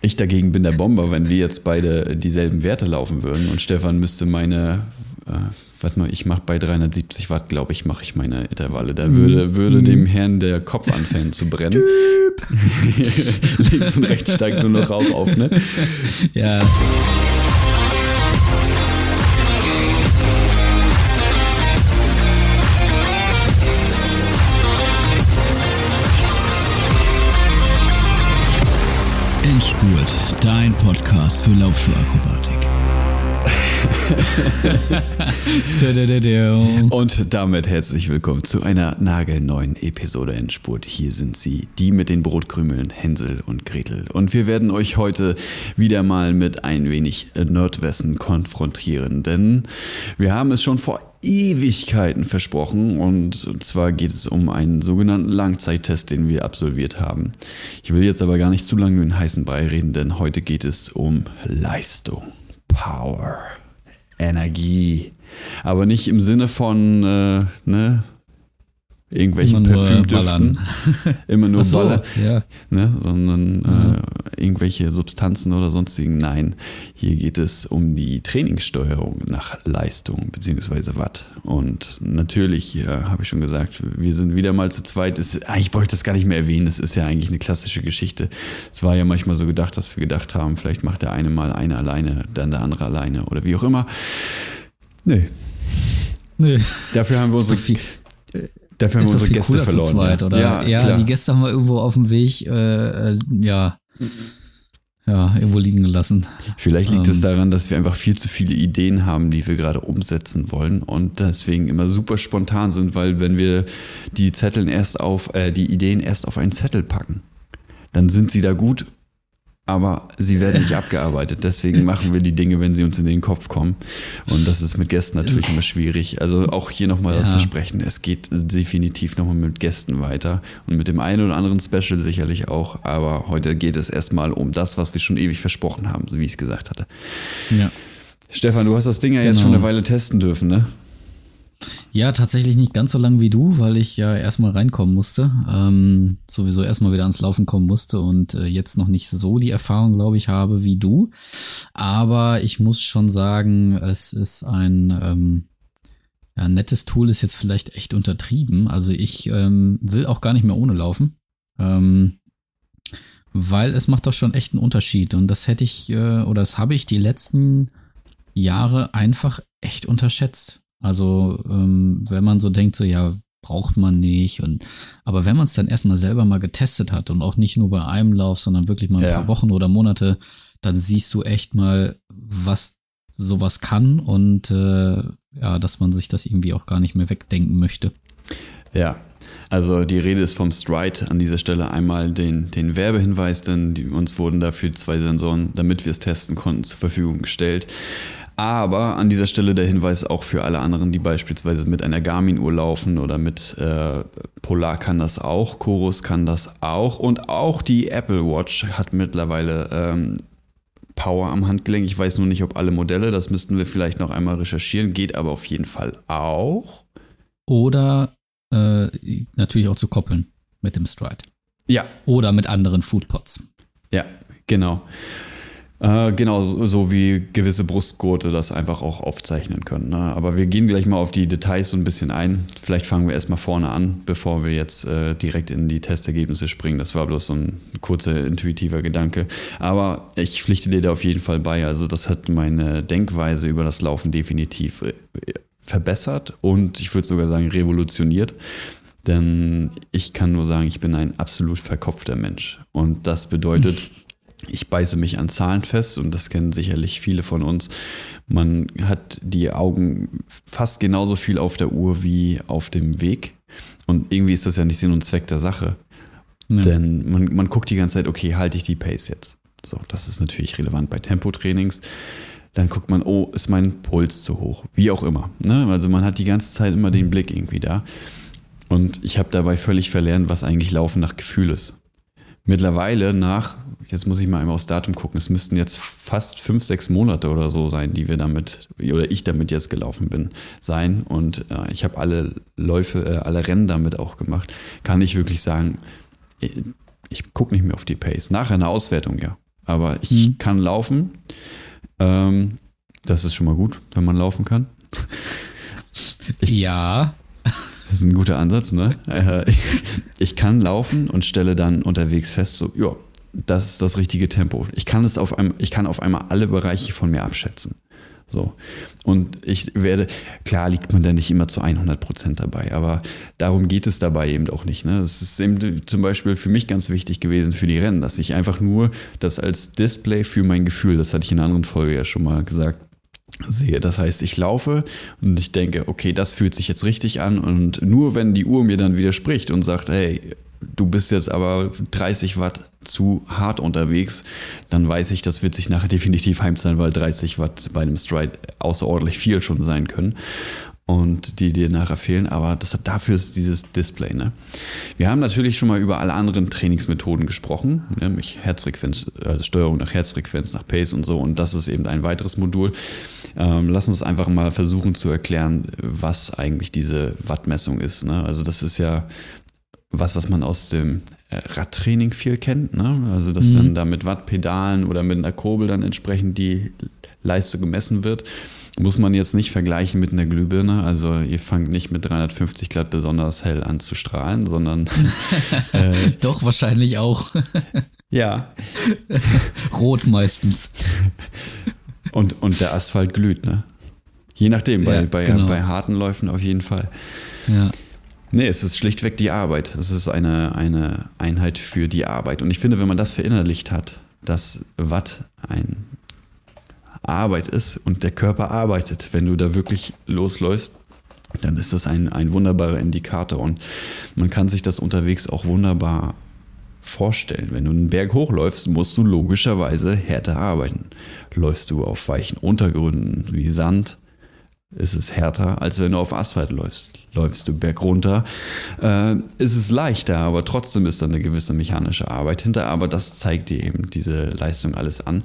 Ich dagegen bin der Bomber, wenn wir jetzt beide dieselben Werte laufen würden und Stefan müsste meine, äh, was mal, ich mache bei 370 Watt, glaube ich, mache ich meine Intervalle. Da würde, würde dem Herrn der Kopf anfangen zu brennen. Links und rechts steigt nur noch Rauch auf, ne? Ja. Endspurt, dein Podcast für Laufschuhakrobatik. Und damit herzlich willkommen zu einer nagelneuen Episode Endspurt. Hier sind sie, die mit den Brotkrümeln, Hänsel und Gretel. Und wir werden euch heute wieder mal mit ein wenig Nerdwissen konfrontieren, denn wir haben es schon vor Ewigkeiten versprochen und zwar geht es um einen sogenannten Langzeittest, den wir absolviert haben. Ich will jetzt aber gar nicht zu lange über den heißen Brei reden, denn heute geht es um Leistung, Power. Energie. Aber nicht im Sinne von, äh, ne, irgendwelchen Immer Parfümdüften. Immer nur so, Baller, ja. ne, sondern äh, irgendwelche Substanzen oder sonstigen. Nein, hier geht es um die Trainingssteuerung nach Leistung bzw. Watt. Und natürlich, ja, habe ich schon gesagt, wir sind wieder mal zu zweit. Es, eigentlich bräuchte ich das gar nicht mehr erwähnen. Es ist ja eigentlich eine klassische Geschichte. Es war ja manchmal so gedacht, dass wir gedacht haben, vielleicht macht der eine mal eine alleine, dann der andere alleine oder wie auch immer. Nö, Nö. dafür haben wir unsere, viel, dafür haben wir ist doch unsere Gäste verloren. zweit, oder? Ja, Ja, klar. die Gäste haben wir irgendwo auf dem Weg, äh, äh, ja, ja, irgendwo liegen gelassen. Vielleicht liegt es Ähm. daran, dass wir einfach viel zu viele Ideen haben, die wir gerade umsetzen wollen und deswegen immer super spontan sind, weil wenn wir die Zetteln erst auf, äh, die Ideen erst auf einen Zettel packen, dann sind sie da gut, aber sie werden nicht abgearbeitet. Deswegen machen wir die Dinge, wenn sie uns in den Kopf kommen. Und das ist mit Gästen natürlich immer schwierig. Also auch hier nochmal das Ja. Versprechen. Es geht definitiv nochmal mit Gästen weiter und mit dem einen oder anderen Special sicherlich auch. Aber heute geht es erstmal um das, was wir schon ewig versprochen haben, so wie ich es gesagt hatte. Ja. Stefan, du hast das Ding ja jetzt Genau. schon eine Weile testen dürfen, ne? Ja, tatsächlich nicht ganz so lang wie du, weil ich ja erstmal reinkommen musste. Ähm, sowieso erstmal wieder ans Laufen kommen musste und äh, jetzt noch nicht so die Erfahrung, glaube ich, habe wie du. Aber ich muss schon sagen, es ist ein ähm, ja, nettes Tool, ist jetzt vielleicht echt untertrieben. Also ich ähm, will auch gar nicht mehr ohne laufen. Ähm, weil es macht doch schon echt einen Unterschied. Und das hätte ich, äh, oder das habe ich die letzten Jahre einfach echt unterschätzt. Also, ähm, wenn man so denkt, so ja, braucht man nicht. Und aber wenn man es dann erstmal selber mal getestet hat und auch nicht nur bei einem Lauf, sondern wirklich mal ein Ja. paar Wochen oder Monate, dann siehst du echt mal, was sowas kann und äh, ja, dass man sich das irgendwie auch gar nicht mehr wegdenken möchte. Ja. Also die Rede ist vom Stride. An dieser Stelle einmal den, den Werbehinweis, denn die, uns wurden dafür zwei Sensoren, damit wir es testen konnten, zur Verfügung gestellt. Aber an dieser Stelle der Hinweis auch für alle anderen, die beispielsweise mit einer Garmin-Uhr laufen oder mit äh, Polar kann das auch, Chorus kann das auch und auch die Apple Watch hat mittlerweile ähm, Power am Handgelenk. Ich weiß nur nicht, ob alle Modelle, das müssten wir vielleicht noch einmal recherchieren, geht aber auf jeden Fall auch. Oder äh, natürlich auch zu koppeln mit dem Stride. Ja, Oder mit anderen Foodpots. Ja, genau. Äh, genau, so, wie gewisse Brustgurte das einfach auch aufzeichnen können. Ne? Aber wir gehen gleich mal auf die Details so ein bisschen ein. Vielleicht fangen wir erstmal vorne an, bevor wir jetzt äh, direkt in die Testergebnisse springen. Das war bloß so ein kurzer intuitiver Gedanke. Aber ich pflichte dir da auf jeden Fall bei. Also das hat meine Denkweise über das Laufen definitiv äh, verbessert und ich würde sogar sagen revolutioniert. Denn ich kann nur sagen, ich bin ein absolut verkopfter Mensch. Und das bedeutet, ich beiße mich an Zahlen fest und das kennen sicherlich viele von uns. Man hat die Augen fast genauso viel auf der Uhr wie auf dem Weg. Und irgendwie ist das ja nicht Sinn und Zweck der Sache. Ja. Denn man, man guckt die ganze Zeit, okay, halte ich die Pace jetzt? So, das ist natürlich relevant bei Tempotrainings. Dann guckt man, oh, ist mein Puls zu hoch? Wie auch immer. Ne? Also man hat die ganze Zeit immer den Blick irgendwie da. Und ich habe dabei völlig verlernt, was eigentlich Laufen nach Gefühl ist. Mittlerweile nach, jetzt muss ich mal einmal aufs Datum gucken, es müssten jetzt fast fünf, sechs Monate oder so sein, die wir damit, oder ich damit jetzt gelaufen bin, sein. Und äh, ich habe alle Läufe, äh, alle Rennen damit auch gemacht. Kann ich wirklich sagen, ich, ich gucke nicht mehr auf die Pace. Nach einer Auswertung, ja. aber ich mhm. kann laufen. Ähm, das ist schon mal gut, wenn man laufen kann. Ich, ja. Das ist ein guter Ansatz, ne? Äh, ich kann laufen und stelle dann unterwegs fest, so, ja, das ist das richtige Tempo. Ich kann es auf einem, ich kann auf einmal alle Bereiche von mir abschätzen. So. Und ich werde, klar liegt man da nicht immer zu 100 Prozent dabei, aber darum geht es dabei eben auch nicht. Ne? Es ist eben zum Beispiel für mich ganz wichtig gewesen für die Rennen, dass ich einfach nur das als Display für mein Gefühl, das hatte ich in einer anderen Folge ja schon mal gesagt, sehe. Das heißt, ich laufe und ich denke, okay, das fühlt sich jetzt richtig an und nur wenn die Uhr mir dann widerspricht und sagt, hey, du bist jetzt aber 30 Watt zu hart unterwegs, dann weiß ich, das wird sich nachher definitiv heimzahlen, weil 30 Watt bei einem Stride außerordentlich viel schon sein können und die dir nachher fehlen. Aber das hat, dafür ist dieses Display. Ne? Wir haben natürlich schon mal über alle anderen Trainingsmethoden gesprochen, nämlich Herzfrequenz, äh, Steuerung nach Herzfrequenz, nach Pace und so. Und das ist eben ein weiteres Modul. Ähm, lass uns einfach mal versuchen zu erklären, was eigentlich diese Wattmessung ist. Ne? Also das ist ja was, was man aus dem äh, Radtraining viel kennt. Ne? Also dass mhm. dann da mit Wattpedalen oder mit einer Kurbel dann entsprechend die Leistung gemessen wird. Muss man jetzt nicht vergleichen mit einer Glühbirne. Also ihr fangt nicht mit 350 Grad besonders hell an zu strahlen, sondern... äh, Doch, wahrscheinlich auch. ja. Rot meistens. Und, und der Asphalt glüht, ne? Je nachdem, bei, ja, bei, genau. bei harten Läufen auf jeden Fall. Ja. Nee, es ist schlichtweg die Arbeit. Es ist eine, eine Einheit für die Arbeit. Und ich finde, wenn man das verinnerlicht hat, dass Watt ein Arbeit ist und der Körper arbeitet, wenn du da wirklich losläufst, dann ist das ein, ein wunderbarer Indikator. Und man kann sich das unterwegs auch wunderbar vorstellen. Wenn du einen Berg hochläufst, musst du logischerweise härter arbeiten. Läufst du auf weichen Untergründen wie Sand, ist es härter, als wenn du auf Asphalt läufst. Läufst du bergunter, äh, ist es leichter, aber trotzdem ist da eine gewisse mechanische Arbeit hinter. Aber das zeigt dir eben diese Leistung alles an.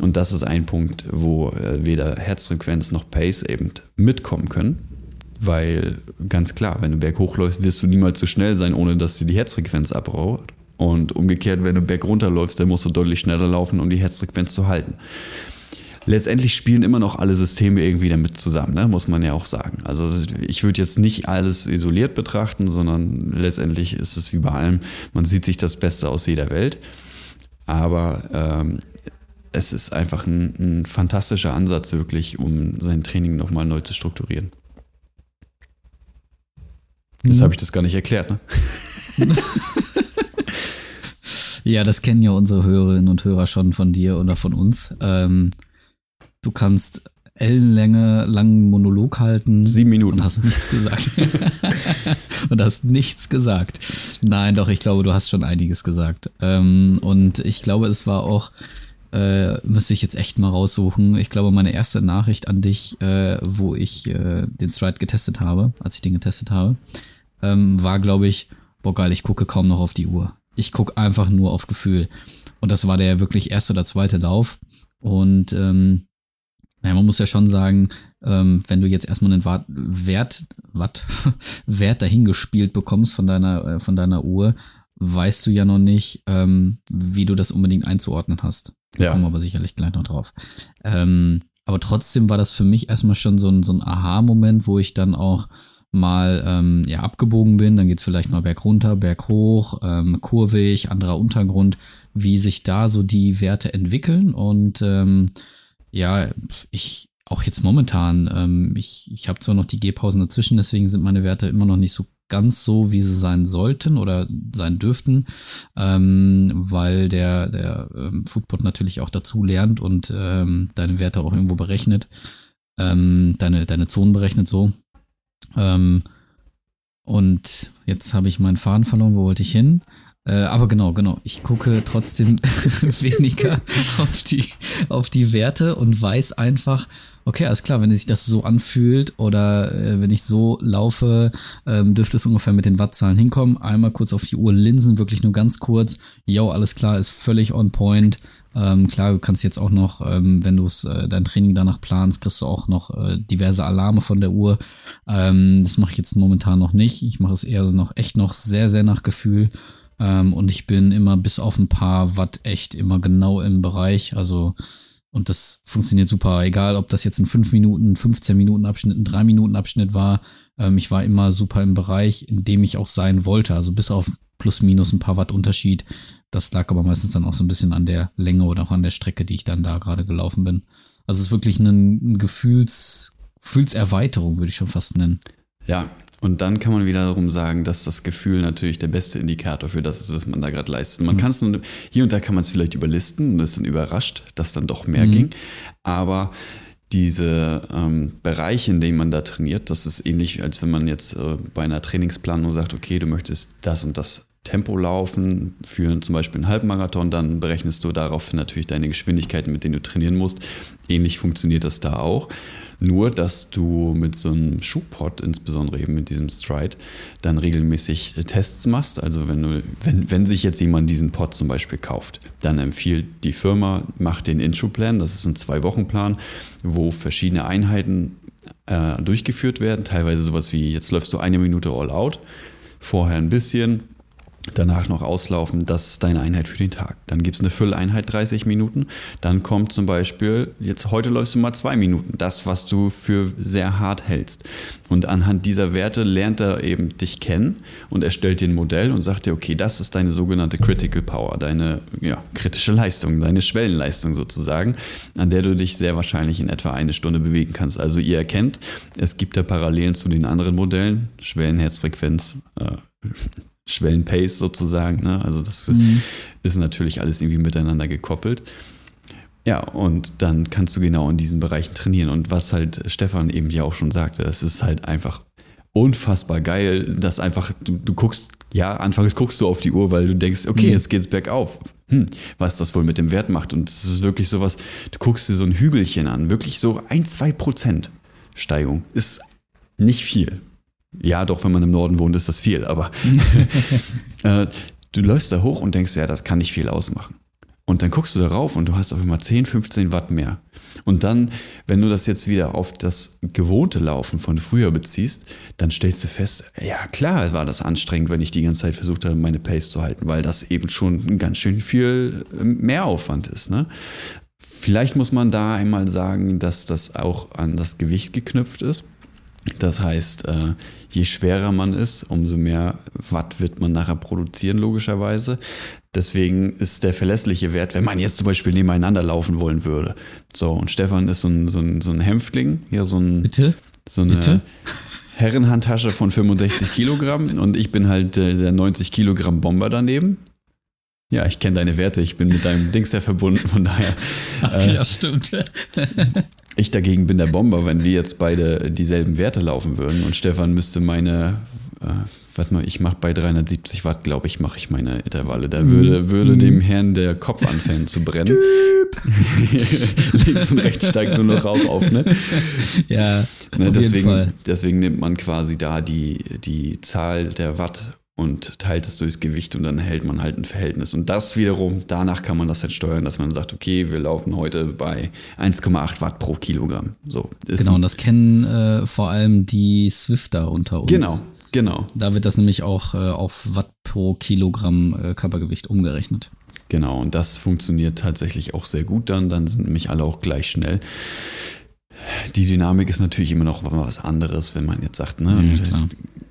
Und das ist ein Punkt, wo äh, weder Herzfrequenz noch Pace eben mitkommen können. Weil ganz klar, wenn du berghoch läufst, wirst du niemals zu schnell sein, ohne dass dir die Herzfrequenz abraucht. Und umgekehrt, wenn du bergunter läufst, dann musst du deutlich schneller laufen, um die Herzfrequenz zu halten letztendlich spielen immer noch alle Systeme irgendwie damit zusammen, ne? muss man ja auch sagen. Also ich würde jetzt nicht alles isoliert betrachten, sondern letztendlich ist es wie bei allem, man sieht sich das Beste aus jeder Welt. Aber ähm, es ist einfach ein, ein fantastischer Ansatz wirklich, um sein Training nochmal neu zu strukturieren. Jetzt mhm. habe ich das gar nicht erklärt, ne? ja, das kennen ja unsere Hörerinnen und Hörer schon von dir oder von uns. Ähm, Du kannst ellenlänge langen Monolog halten. Sieben Minuten. Und hast nichts gesagt. und hast nichts gesagt. Nein, doch, ich glaube, du hast schon einiges gesagt. Ähm, und ich glaube, es war auch, äh, müsste ich jetzt echt mal raussuchen. Ich glaube, meine erste Nachricht an dich, äh, wo ich äh, den Stride getestet habe, als ich den getestet habe, ähm, war, glaube ich, boah geil, ich gucke kaum noch auf die Uhr. Ich gucke einfach nur auf Gefühl. Und das war der wirklich erste oder zweite Lauf. Und ähm, naja, man muss ja schon sagen, ähm, wenn du jetzt erstmal einen Wert, Watt, Wert dahingespielt bekommst von deiner, äh, von deiner Uhr, weißt du ja noch nicht, ähm, wie du das unbedingt einzuordnen hast. Da ja. kommen wir aber sicherlich gleich noch drauf. Ähm, aber trotzdem war das für mich erstmal schon so ein, so ein Aha-Moment, wo ich dann auch mal ähm, ja, abgebogen bin, dann geht's vielleicht mal berg runter, berg hoch, ähm, kurvig, anderer Untergrund, wie sich da so die Werte entwickeln und ähm, ja, ich auch jetzt momentan, ähm, ich, ich habe zwar noch die Gehpausen dazwischen, deswegen sind meine Werte immer noch nicht so ganz so, wie sie sein sollten oder sein dürften, ähm, weil der, der ähm, Foodbot natürlich auch dazu lernt und ähm, deine Werte auch irgendwo berechnet, ähm, deine, deine Zonen berechnet so. Ähm, und jetzt habe ich meinen Faden verloren, wo wollte ich hin? Äh, aber genau, genau. Ich gucke trotzdem weniger auf die, auf die Werte und weiß einfach, okay, alles klar, wenn sich das so anfühlt oder äh, wenn ich so laufe, ähm, dürfte es ungefähr mit den Wattzahlen hinkommen. Einmal kurz auf die Uhr linsen, wirklich nur ganz kurz. Jo, alles klar, ist völlig on point. Ähm, klar, du kannst jetzt auch noch, ähm, wenn du äh, dein Training danach planst, kriegst du auch noch äh, diverse Alarme von der Uhr. Ähm, das mache ich jetzt momentan noch nicht. Ich mache es eher noch echt noch sehr, sehr nach Gefühl. Ähm, und ich bin immer bis auf ein paar Watt echt immer genau im Bereich. Also, und das funktioniert super. Egal, ob das jetzt ein 5 Minuten, 15 Minuten Abschnitt, ein 3 Minuten Abschnitt war. Ähm, ich war immer super im Bereich, in dem ich auch sein wollte. Also bis auf plus minus ein paar Watt Unterschied. Das lag aber meistens dann auch so ein bisschen an der Länge oder auch an der Strecke, die ich dann da gerade gelaufen bin. Also es ist wirklich eine, Gefühls, Gefühlserweiterung, würde ich schon fast nennen. Ja, und dann kann man wiederum sagen, dass das Gefühl natürlich der beste Indikator für das ist, was man da gerade leistet. Man mhm. kann es hier und da kann man es vielleicht überlisten und ist dann überrascht, dass dann doch mehr mhm. ging. Aber diese ähm, Bereiche, in denen man da trainiert, das ist ähnlich, als wenn man jetzt äh, bei einer Trainingsplanung sagt, okay, du möchtest das und das Tempo laufen für zum Beispiel einen Halbmarathon, dann berechnest du daraufhin natürlich deine Geschwindigkeiten, mit denen du trainieren musst. Ähnlich funktioniert das da auch. Nur, dass du mit so einem Schuhpot, insbesondere eben mit diesem Stride, dann regelmäßig Tests machst. Also wenn du, wenn, wenn sich jetzt jemand diesen Pot zum Beispiel kauft, dann empfiehlt die Firma, mach den Intro-Plan, das ist ein Zwei-Wochen-Plan, wo verschiedene Einheiten äh, durchgeführt werden. Teilweise sowas wie, jetzt läufst du eine Minute all out, vorher ein bisschen, danach noch auslaufen, das ist deine Einheit für den Tag. Dann gibt es eine Fülleinheit 30 Minuten. Dann kommt zum Beispiel, jetzt heute läufst du mal zwei Minuten, das, was du für sehr hart hältst. Und anhand dieser Werte lernt er eben dich kennen und erstellt dir ein Modell und sagt dir, okay, das ist deine sogenannte Critical Power, deine ja, kritische Leistung, deine Schwellenleistung sozusagen, an der du dich sehr wahrscheinlich in etwa eine Stunde bewegen kannst. Also ihr erkennt, es gibt da Parallelen zu den anderen Modellen, Schwellenherzfrequenz, äh, Schwellenpace sozusagen. Ne? Also das mhm. ist natürlich alles irgendwie miteinander gekoppelt. Ja, und dann kannst du genau in diesen Bereichen trainieren. Und was halt Stefan eben ja auch schon sagte, es ist halt einfach unfassbar geil, dass einfach, du, du guckst, ja, anfangs guckst du auf die Uhr, weil du denkst, okay, mhm. jetzt geht's bergauf. Hm, was das wohl mit dem Wert macht. Und es ist wirklich sowas, du guckst dir so ein Hügelchen an, wirklich so ein, zwei Prozent Steigung. Ist nicht viel. Ja, doch, wenn man im Norden wohnt, ist das viel, aber äh, du läufst da hoch und denkst, ja, das kann nicht viel ausmachen. Und dann guckst du darauf und du hast auf einmal 10, 15 Watt mehr. Und dann, wenn du das jetzt wieder auf das gewohnte Laufen von früher beziehst, dann stellst du fest, ja klar war das anstrengend, wenn ich die ganze Zeit versucht habe, meine Pace zu halten, weil das eben schon ganz schön viel Mehraufwand ist. Ne? Vielleicht muss man da einmal sagen, dass das auch an das Gewicht geknüpft ist. Das heißt, äh, je schwerer man ist, umso mehr Watt wird man nachher produzieren, logischerweise. Deswegen ist der verlässliche Wert, wenn man jetzt zum Beispiel nebeneinander laufen wollen würde. So, und Stefan ist so ein, so ein, so ein Hämpfling, hier so ein. Bitte? So eine Bitte? Herrenhandtasche von 65 Kilogramm und ich bin halt äh, der 90 Kilogramm Bomber daneben. Ja, ich kenne deine Werte, ich bin mit deinem Dings ja verbunden, von daher. Ach, äh, ja, stimmt. Ich dagegen bin der Bomber, wenn wir jetzt beide dieselben Werte laufen würden und Stefan müsste meine, äh, was mal, ich mache bei 370 Watt, glaube ich, mache ich meine Intervalle. Da würde, würde dem Herrn der Kopf anfangen zu brennen. Links und rechts steigt nur noch Rauch auf, ne? Ja, ne, deswegen, deswegen nimmt man quasi da die, die Zahl der Watt und teilt es durchs Gewicht und dann hält man halt ein Verhältnis. Und das wiederum, danach kann man das halt steuern, dass man sagt, okay, wir laufen heute bei 1,8 Watt pro Kilogramm. So, genau, und das kennen äh, vor allem die Swifter unter uns. Genau, genau. Da wird das nämlich auch äh, auf Watt pro Kilogramm äh, Körpergewicht umgerechnet. Genau, und das funktioniert tatsächlich auch sehr gut dann. Dann sind nämlich alle auch gleich schnell. Die Dynamik ist natürlich immer noch was anderes, wenn man jetzt sagt, ne, ja,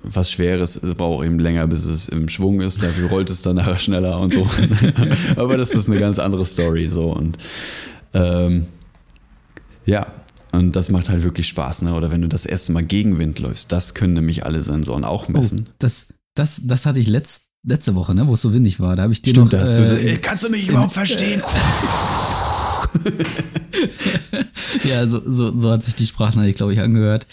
was Schweres braucht eben länger, bis es im Schwung ist, dafür rollt es dann nachher schneller und so. Aber das ist eine ganz andere Story. So und ähm, ja, und das macht halt wirklich Spaß, ne? Oder wenn du das erste Mal gegen Wind läufst, das können nämlich alle Sensoren auch messen. Oh, das, das, das hatte ich letzt, letzte Woche, ne, wo es so windig war. Da habe ich dir Stimmt, noch. Äh, kannst du mich überhaupt verstehen? ja, so, so, so hat sich die Sprachnachricht, glaube ich, angehört.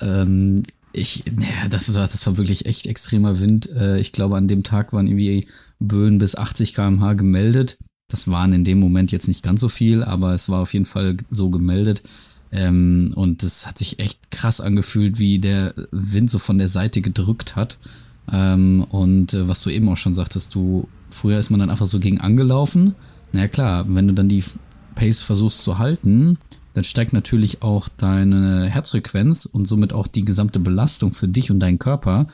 Ähm, ich, naja, das war, das war wirklich echt extremer Wind. Äh, ich glaube, an dem Tag waren irgendwie Böen bis 80 km/h gemeldet. Das waren in dem Moment jetzt nicht ganz so viel, aber es war auf jeden Fall so gemeldet. Ähm, und es hat sich echt krass angefühlt, wie der Wind so von der Seite gedrückt hat. Ähm, und äh, was du eben auch schon sagtest, du, früher ist man dann einfach so gegen angelaufen. Na ja, klar, wenn du dann die Pace versuchst zu halten, dann steigt natürlich auch deine Herzfrequenz und somit auch die gesamte Belastung für dich und deinen Körper.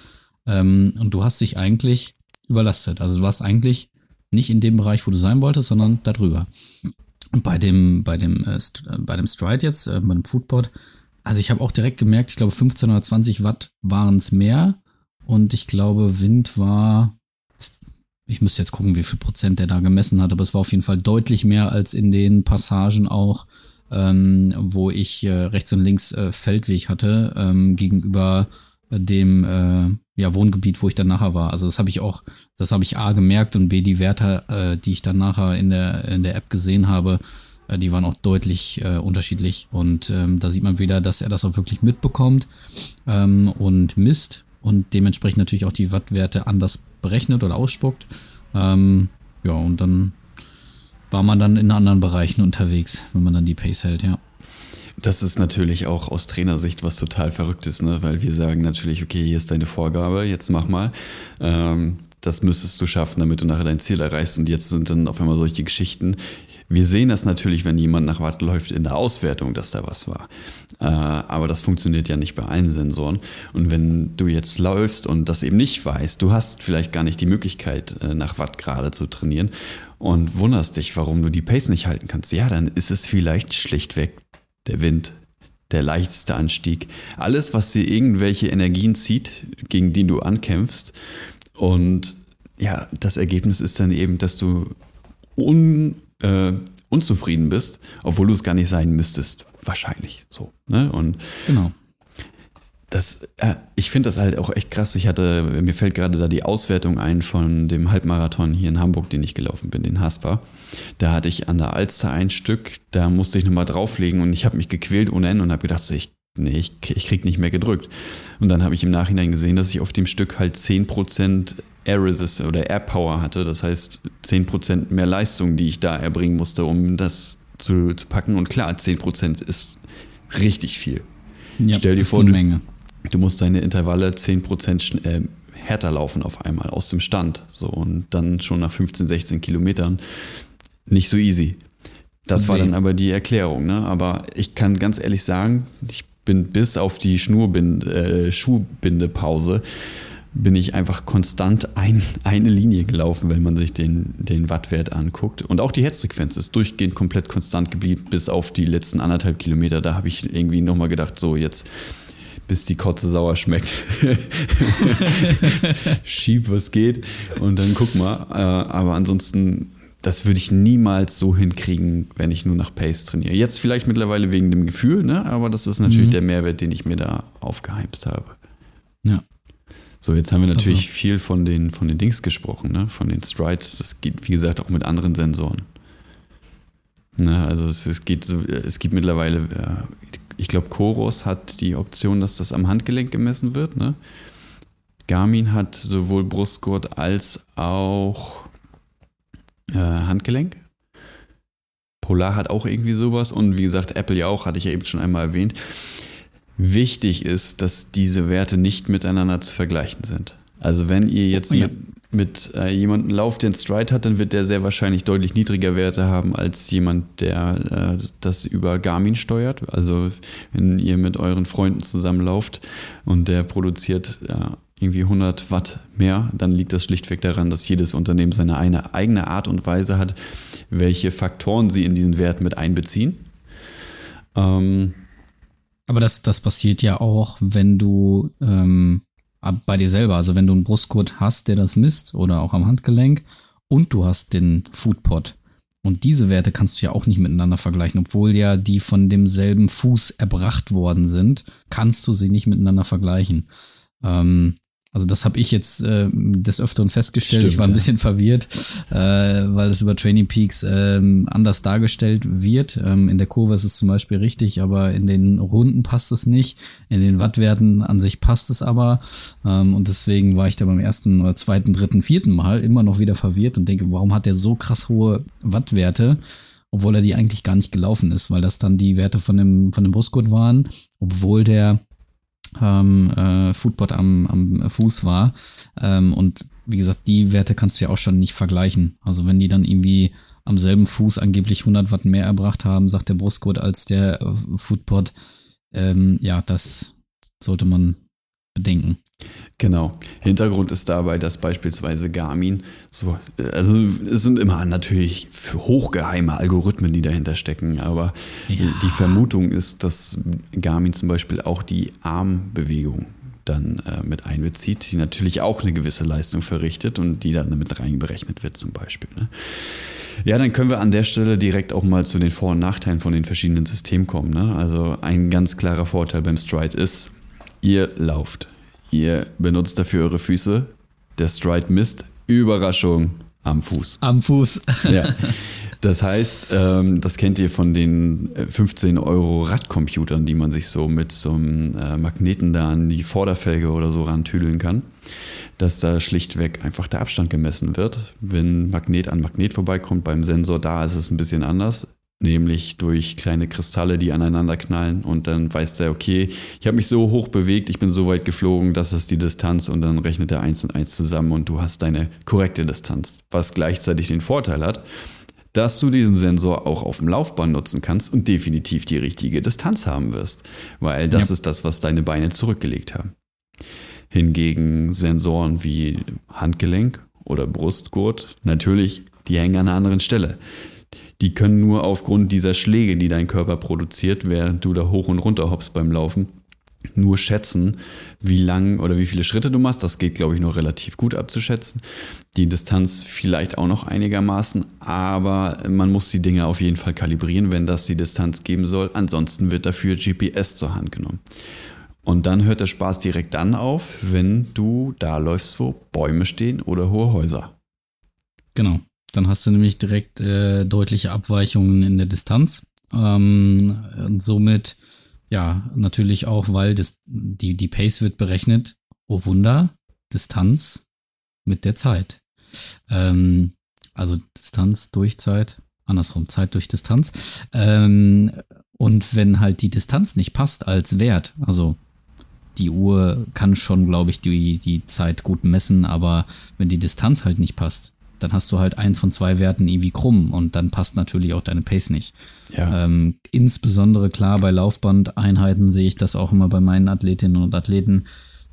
Ähm, und du hast dich eigentlich überlastet. Also du warst eigentlich nicht in dem Bereich, wo du sein wolltest, sondern darüber. Und bei dem, bei dem, äh, äh bei dem Stride jetzt, äh, bei dem Foodpod, also ich habe auch direkt gemerkt, ich glaube 15 oder 20 Watt waren es mehr und ich glaube Wind war, ich müsste jetzt gucken, wie viel Prozent der da gemessen hat, aber es war auf jeden Fall deutlich mehr als in den Passagen auch, ähm, wo ich äh, rechts und links äh, Feldweg hatte, ähm, gegenüber dem äh, ja, Wohngebiet, wo ich dann nachher war. Also das habe ich auch, das habe ich A gemerkt und B die Werte, äh, die ich dann nachher in der, in der App gesehen habe, äh, die waren auch deutlich äh, unterschiedlich. Und ähm, da sieht man wieder, dass er das auch wirklich mitbekommt ähm, und misst und dementsprechend natürlich auch die Wattwerte anders berechnet oder ausspuckt. Ähm, ja, und dann war man dann in anderen Bereichen unterwegs, wenn man dann die Pace hält, ja. Das ist natürlich auch aus Trainersicht was total Verrücktes, ne? weil wir sagen natürlich, okay, hier ist deine Vorgabe, jetzt mach mal. Ähm, das müsstest du schaffen, damit du nachher dein Ziel erreichst. Und jetzt sind dann auf einmal solche Geschichten. Wir sehen das natürlich, wenn jemand nach Watt läuft in der Auswertung, dass da was war. Äh, aber das funktioniert ja nicht bei allen Sensoren. Und wenn du jetzt läufst und das eben nicht weißt, du hast vielleicht gar nicht die Möglichkeit, äh, nach Watt gerade zu trainieren und wunderst dich, warum du die Pace nicht halten kannst, ja, dann ist es vielleicht schlichtweg der Wind, der leichteste Anstieg, alles, was dir irgendwelche Energien zieht, gegen die du ankämpfst. Und ja, das Ergebnis ist dann eben, dass du un, äh, unzufrieden bist, obwohl du es gar nicht sein müsstest. Wahrscheinlich so. Ne? Und genau. Das, äh, ich finde das halt auch echt krass. Ich hatte, mir fällt gerade da die Auswertung ein von dem Halbmarathon hier in Hamburg, den ich gelaufen bin, den Haspa. Da hatte ich an der Alster ein Stück, da musste ich nochmal drauflegen und ich habe mich gequält ohne Ende und habe gedacht, so, ich, nee, ich, ich krieg nicht mehr gedrückt. Und dann habe ich im Nachhinein gesehen, dass ich auf dem Stück halt 10% Air Resistance oder Air Power hatte. Das heißt 10% mehr Leistung, die ich da erbringen musste, um das zu, zu packen. Und klar, 10% ist richtig viel. Ja, Stell dir vor, du, du, musst deine Intervalle 10% äh, härter laufen auf einmal aus dem Stand. So, und dann schon nach 15, 16 Kilometern nicht so easy. Das war dann aber die Erklärung. Ne? Aber ich kann ganz ehrlich sagen, ich bin bis auf die Schnurbind, äh, Schuhbindepause bin ich einfach konstant ein, eine Linie gelaufen, wenn man sich den, den Wattwert anguckt. Und auch die Herzfrequenz ist durchgehend komplett konstant geblieben, bis auf die letzten anderthalb Kilometer. Da habe ich irgendwie nochmal gedacht, so jetzt bis die Kotze sauer schmeckt. Schieb, was geht. Und dann guck mal. Äh, aber ansonsten das würde ich niemals so hinkriegen, wenn ich nur nach Pace trainiere. Jetzt vielleicht mittlerweile wegen dem Gefühl, ne? aber das ist natürlich mhm. der Mehrwert, den ich mir da aufgeheimst habe. Ja. So, jetzt haben wir natürlich also. viel von den, von den Dings gesprochen, ne? von den Strides. Das geht, wie gesagt, auch mit anderen Sensoren. Ne? Also es, es, geht so, es gibt mittlerweile, äh, ich glaube, Chorus hat die Option, dass das am Handgelenk gemessen wird. Ne? Garmin hat sowohl Brustgurt als auch äh, Handgelenk. Polar hat auch irgendwie sowas und wie gesagt, Apple ja auch, hatte ich ja eben schon einmal erwähnt. Wichtig ist, dass diese Werte nicht miteinander zu vergleichen sind. Also wenn ihr jetzt oh, ja. mit, mit äh, jemandem lauft, der einen Stride hat, dann wird der sehr wahrscheinlich deutlich niedriger Werte haben als jemand, der äh, das über Garmin steuert. Also wenn ihr mit euren Freunden zusammenlauft und der produziert ja, irgendwie 100 Watt mehr, dann liegt das schlichtweg daran, dass jedes Unternehmen seine eine eigene Art und Weise hat, welche Faktoren sie in diesen Wert mit einbeziehen. Ähm, Aber das, das passiert ja auch, wenn du ähm, bei dir selber, also wenn du einen Brustgurt hast, der das misst oder auch am Handgelenk und du hast den Foodpot. Und diese Werte kannst du ja auch nicht miteinander vergleichen, obwohl ja die von demselben Fuß erbracht worden sind, kannst du sie nicht miteinander vergleichen. Ähm, also das habe ich jetzt äh, des Öfteren festgestellt. Stimmt, ich war ein bisschen verwirrt, äh, weil es über Training Peaks äh, anders dargestellt wird. Ähm, in der Kurve ist es zum Beispiel richtig, aber in den Runden passt es nicht. In den Wattwerten an sich passt es aber. Ähm, und deswegen war ich da beim ersten oder zweiten, dritten, vierten Mal immer noch wieder verwirrt und denke, warum hat der so krass hohe Wattwerte? Obwohl er die eigentlich gar nicht gelaufen ist, weil das dann die Werte von dem, von dem Brustgurt waren, obwohl der ähm, äh, Foodbot am, am Fuß war. Ähm, und wie gesagt, die Werte kannst du ja auch schon nicht vergleichen. Also wenn die dann irgendwie am selben Fuß angeblich 100 Watt mehr erbracht haben, sagt der Brustgurt als der Foodpot. Ähm, ja, das sollte man bedenken. Genau. Hintergrund ist dabei, dass beispielsweise Garmin so, also es sind immer natürlich hochgeheime Algorithmen, die dahinter stecken, aber ja. die Vermutung ist, dass Garmin zum Beispiel auch die Armbewegung dann äh, mit einbezieht, die natürlich auch eine gewisse Leistung verrichtet und die dann mit reinberechnet wird zum Beispiel. Ne? Ja, dann können wir an der Stelle direkt auch mal zu den Vor- und Nachteilen von den verschiedenen Systemen kommen. Ne? Also ein ganz klarer Vorteil beim Stride ist, ihr lauft. Ihr benutzt dafür eure Füße. Der Stride misst. Überraschung am Fuß. Am Fuß. ja. Das heißt, ähm, das kennt ihr von den 15 Euro Radcomputern, die man sich so mit so einem äh, Magneten da an die Vorderfelge oder so rantüdeln kann, dass da schlichtweg einfach der Abstand gemessen wird. Wenn Magnet an Magnet vorbeikommt, beim Sensor da ist es ein bisschen anders nämlich durch kleine Kristalle, die aneinander knallen und dann weiß der, okay, ich habe mich so hoch bewegt, ich bin so weit geflogen, das ist die Distanz und dann rechnet er eins und eins zusammen und du hast deine korrekte Distanz, was gleichzeitig den Vorteil hat, dass du diesen Sensor auch auf dem Laufband nutzen kannst und definitiv die richtige Distanz haben wirst, weil das ja. ist das, was deine Beine zurückgelegt haben. Hingegen Sensoren wie Handgelenk oder Brustgurt, natürlich, die hängen an einer anderen Stelle die können nur aufgrund dieser Schläge, die dein Körper produziert, während du da hoch und runter hoppst beim Laufen, nur schätzen, wie lang oder wie viele Schritte du machst. Das geht, glaube ich, noch relativ gut abzuschätzen. Die Distanz vielleicht auch noch einigermaßen, aber man muss die Dinge auf jeden Fall kalibrieren, wenn das die Distanz geben soll. Ansonsten wird dafür GPS zur Hand genommen. Und dann hört der Spaß direkt dann auf, wenn du da läufst, wo Bäume stehen oder hohe Häuser. Genau. Dann hast du nämlich direkt äh, deutliche Abweichungen in der Distanz. Ähm, und somit, ja, natürlich auch, weil das, die, die Pace wird berechnet, oh Wunder, Distanz mit der Zeit. Ähm, also Distanz durch Zeit, andersrum, Zeit durch Distanz. Ähm, und wenn halt die Distanz nicht passt als Wert, also die Uhr kann schon, glaube ich, die, die Zeit gut messen, aber wenn die Distanz halt nicht passt, dann hast du halt einen von zwei Werten irgendwie krumm und dann passt natürlich auch deine Pace nicht. Ja. Ähm, insbesondere klar bei Laufbandeinheiten sehe ich das auch immer bei meinen Athletinnen und Athleten.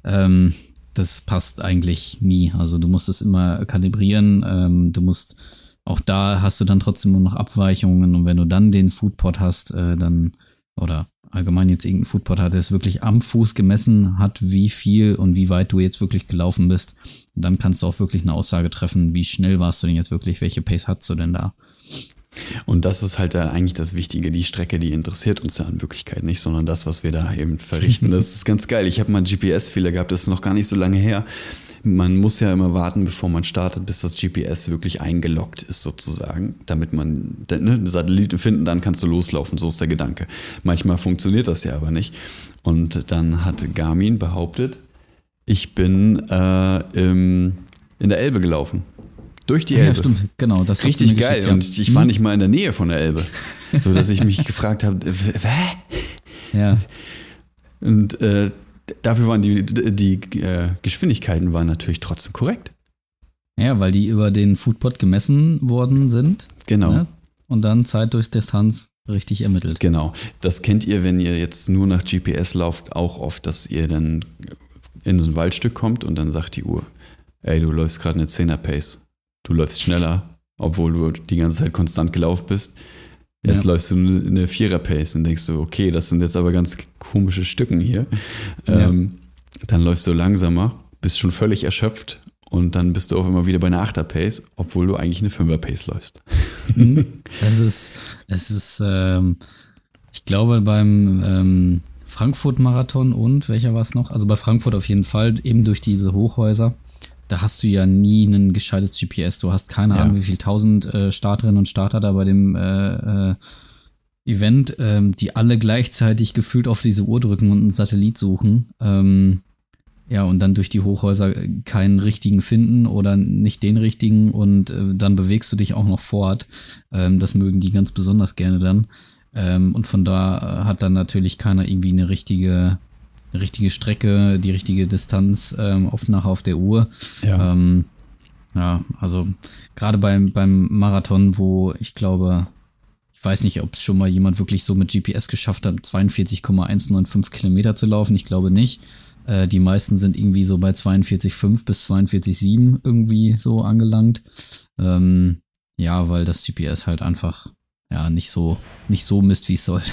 Ähm, das passt eigentlich nie. Also du musst es immer kalibrieren. Ähm, du musst auch da hast du dann trotzdem nur noch Abweichungen und wenn du dann den Foodpot hast, äh, dann oder allgemein jetzt irgendein Foodpot hat, der es wirklich am Fuß gemessen hat, wie viel und wie weit du jetzt wirklich gelaufen bist, dann kannst du auch wirklich eine Aussage treffen, wie schnell warst du denn jetzt wirklich, welche Pace hast du denn da? Und das ist halt eigentlich das Wichtige. Die Strecke, die interessiert uns ja in Wirklichkeit nicht, sondern das, was wir da eben verrichten. Das ist ganz geil. Ich habe mal einen GPS-Fehler gehabt, das ist noch gar nicht so lange her. Man muss ja immer warten, bevor man startet, bis das GPS wirklich eingeloggt ist, sozusagen, damit man ne, Satelliten finden, dann kannst du loslaufen. So ist der Gedanke. Manchmal funktioniert das ja aber nicht. Und dann hat Garmin behauptet, ich bin äh, im, in der Elbe gelaufen. Durch die Elbe. Ja, stimmt, genau. Das Richtig geil. Geschickt, ja. Und ich war hm? nicht mal in der Nähe von der Elbe. So dass ich mich gefragt habe, hä? Ja. Und äh, dafür waren die, die äh, Geschwindigkeiten waren natürlich trotzdem korrekt. Ja, weil die über den Foodpot gemessen worden sind. Genau. Ne? Und dann Zeit durch Distanz richtig ermittelt. Genau. Das kennt ihr, wenn ihr jetzt nur nach GPS lauft, auch oft, dass ihr dann in so ein Waldstück kommt und dann sagt die Uhr, ey, du läufst gerade eine 10er Pace. Du läufst schneller, obwohl du die ganze Zeit konstant gelaufen bist. Jetzt ja. läufst du eine Vierer-Pace und denkst du, okay, das sind jetzt aber ganz komische Stücken hier. Ja. Ähm, dann läufst du langsamer, bist schon völlig erschöpft und dann bist du auch immer wieder bei einer Achter-Pace, obwohl du eigentlich eine Fünfer-Pace läufst. Mhm. es ist, es ist, ähm, ich glaube, beim ähm, Frankfurt-Marathon und welcher war es noch? Also bei Frankfurt auf jeden Fall, eben durch diese Hochhäuser da hast du ja nie ein gescheites GPS. Du hast keine Ahnung, wie viel tausend äh, Starterinnen und Starter da bei dem äh, äh, Event, ähm, die alle gleichzeitig gefühlt auf diese Uhr drücken und einen Satellit suchen. Ähm, ja, und dann durch die Hochhäuser keinen richtigen finden oder nicht den richtigen und äh, dann bewegst du dich auch noch fort. Ähm, das mögen die ganz besonders gerne dann. Ähm, und von da äh, hat dann natürlich keiner irgendwie eine richtige richtige Strecke, die richtige Distanz ähm, oft nach auf der Uhr. Ja, ähm, ja also gerade beim, beim Marathon, wo ich glaube, ich weiß nicht, ob es schon mal jemand wirklich so mit GPS geschafft hat, 42,195 Kilometer zu laufen. Ich glaube nicht. Äh, die meisten sind irgendwie so bei 42,5 bis 42,7 irgendwie so angelangt. Ähm, ja, weil das GPS halt einfach ja nicht so nicht so misst, wie es soll.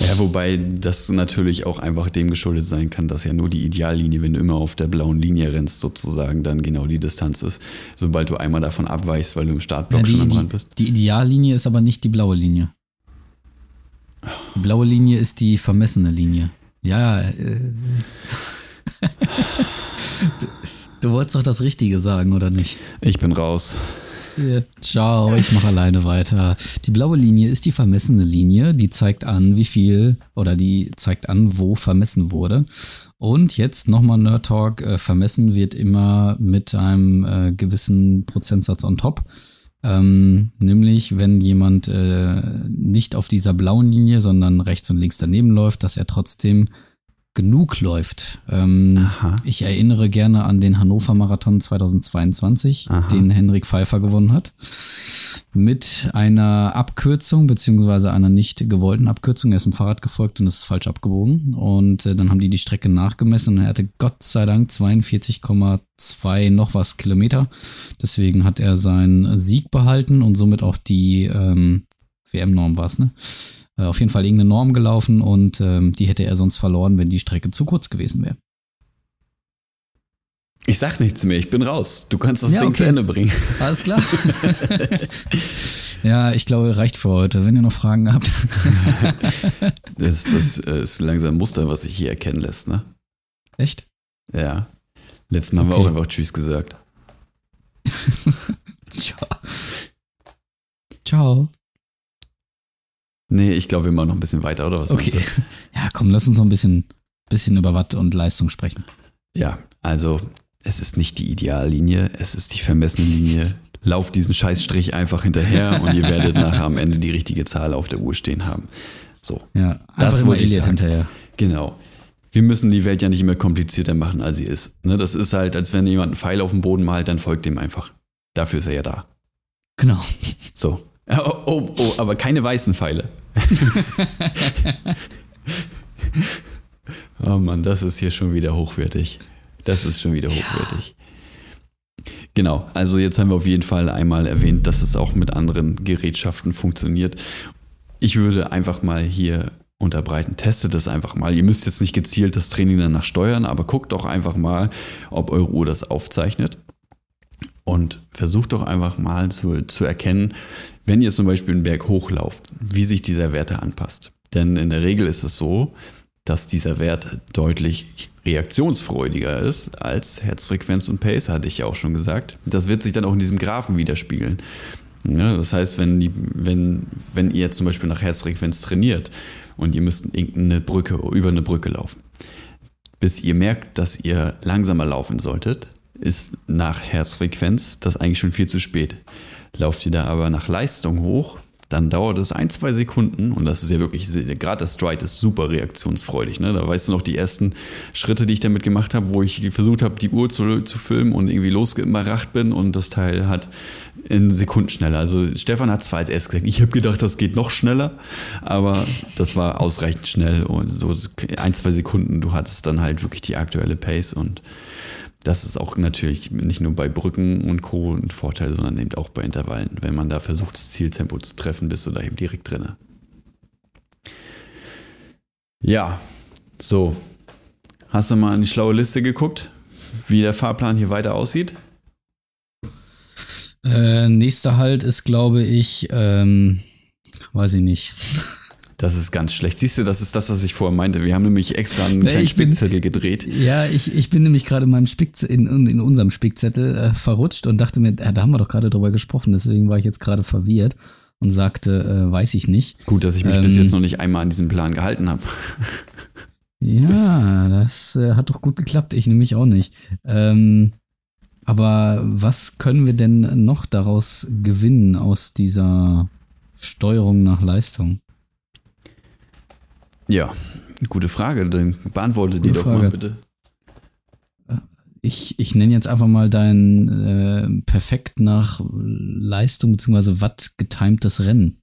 Ja, wobei das natürlich auch einfach dem geschuldet sein kann, dass ja nur die Ideallinie, wenn du immer auf der blauen Linie rennst, sozusagen dann genau die Distanz ist. Sobald du einmal davon abweichst, weil du im Startblock Ja, die, schon am die, Rand bist. die Ideallinie ist aber nicht die blaue Linie. Die blaue Linie ist die vermessene Linie. Ja, äh, du, du wolltest doch das Richtige sagen, oder nicht? Ich bin raus. Ja, ciao, ich mache alleine weiter. Die blaue Linie ist die vermessene Linie, die zeigt an, wie viel oder die zeigt an, wo vermessen wurde. Und jetzt nochmal Nerd Talk, äh, vermessen wird immer mit einem äh, gewissen Prozentsatz on top. Ähm, nämlich, wenn jemand äh, nicht auf dieser blauen Linie, sondern rechts und links daneben läuft, dass er trotzdem genug läuft. Ähm, ich erinnere gerne an den Hannover Marathon 2022, Aha. den Henrik Pfeiffer gewonnen hat. Mit einer Abkürzung, beziehungsweise einer nicht gewollten Abkürzung. Er ist im Fahrrad gefolgt und ist falsch abgebogen. Und äh, dann haben die die Strecke nachgemessen und er hatte Gott sei Dank 42,2 noch was Kilometer. Deswegen hat er seinen Sieg behalten und somit auch die ähm, WM-Norm war es, ne? Äh, auf jeden Fall irgendeine Norm gelaufen und ähm, die hätte er sonst verloren, wenn die Strecke zu kurz gewesen wäre. Ich sag nichts mehr, ich bin raus. Du kannst das Ja, Ding okay. zu Ende bringen. Alles klar. ja, ich glaube, reicht für heute. Wenn ihr noch Fragen habt. Das, das äh, ist langsam ein Muster, was sich hier erkennen lässt, ne? Echt? Ja. Letztes Mal haben wir Okay. auch einfach Tschüss gesagt. Ja. Ciao. Nee, ich glaube, wir machen noch ein bisschen weiter, oder was Okay. Ja, komm, lass uns noch ein bisschen, bisschen über Watt und Leistung sprechen. Ja, also es ist nicht die Ideallinie, es ist die vermessene Linie. Lauft diesem Scheißstrich einfach hinterher und ihr werdet nachher am Ende die richtige Zahl auf der Uhr stehen haben. So, Ja, Das immer wollte ich sagen. hinterher. genau. Wir müssen die Welt ja nicht immer komplizierter machen, als sie ist. Ne, das ist halt, als wenn jemand einen Pfeil auf dem Boden malt, dann folgt dem einfach. Dafür ist er ja da. Genau. So. Oh, oh, oh aber keine weißen Pfeile. oh Mann, das ist hier schon wieder hochwertig. Das ist schon wieder hochwertig. Genau, also jetzt haben wir auf jeden Fall einmal erwähnt, dass es auch mit anderen Gerätschaften funktioniert. Ich würde einfach mal hier unterbreiten, testet das einfach mal. Ihr müsst jetzt nicht gezielt das Training danach steuern, aber guckt doch einfach mal, ob eure Uhr das aufzeichnet. Und versucht doch einfach mal zu, zu erkennen, wenn ihr zum Beispiel einen Berg hochlauft, wie sich dieser Wert anpasst. Denn in der Regel ist es so, dass dieser Wert deutlich reaktionsfreudiger ist als Herzfrequenz und Pace, hatte ich ja auch schon gesagt. Das wird sich dann auch in diesem Graphen widerspiegeln. Ja, das heißt, wenn, die, wenn, wenn ihr zum Beispiel nach Herzfrequenz trainiert und ihr müsst irgendeine Brücke, über eine Brücke laufen, bis ihr merkt, dass ihr langsamer laufen solltet, ist nach Herzfrequenz das eigentlich schon viel zu spät. Lauft ihr da aber nach Leistung hoch, dann dauert es ein, zwei Sekunden und das ist ja wirklich, gerade das Stride ist super reaktionsfreudig. Ne? Da weißt du noch die ersten Schritte, die ich damit gemacht habe, wo ich versucht habe, die Uhr zu, zu filmen und irgendwie losgemacht bin und das Teil hat in Sekunden schneller. Also Stefan hat zwar als erstes gesagt, ich habe gedacht, das geht noch schneller, aber das war ausreichend schnell und so ein, zwei Sekunden, du hattest dann halt wirklich die aktuelle Pace und das ist auch natürlich nicht nur bei Brücken und Co. ein Vorteil, sondern eben auch bei Intervallen. Wenn man da versucht, das Zieltempo zu treffen, bist du da eben direkt drin. Ja, so. Hast du mal an die schlaue Liste geguckt, wie der Fahrplan hier weiter aussieht? Äh, nächster Halt ist, glaube ich, ähm, weiß ich nicht. Das ist ganz schlecht. Siehst du, das ist das, was ich vorher meinte. Wir haben nämlich extra einen Nee, kleinen ich bin- Spickzettel gedreht. Ja, ich, ich bin nämlich gerade in meinem Spickzettel, in, in unserem Spickzettel äh, verrutscht und dachte mir, äh, da haben wir doch gerade drüber gesprochen, deswegen war ich jetzt gerade verwirrt und sagte, äh, weiß ich nicht. Gut, dass ich mich Ähm, bis jetzt noch nicht einmal an diesem Plan gehalten habe. Ja, das äh, hat doch gut geklappt, ich nämlich auch nicht. Ähm, aber was können wir denn noch daraus gewinnen aus dieser Steuerung nach Leistung? Ja, gute Frage. Dann beantworte die Gute doch mal Frage. bitte. Ich, ich nenne jetzt einfach mal dein äh, perfekt nach Leistung bzw. Watt getimtes Rennen.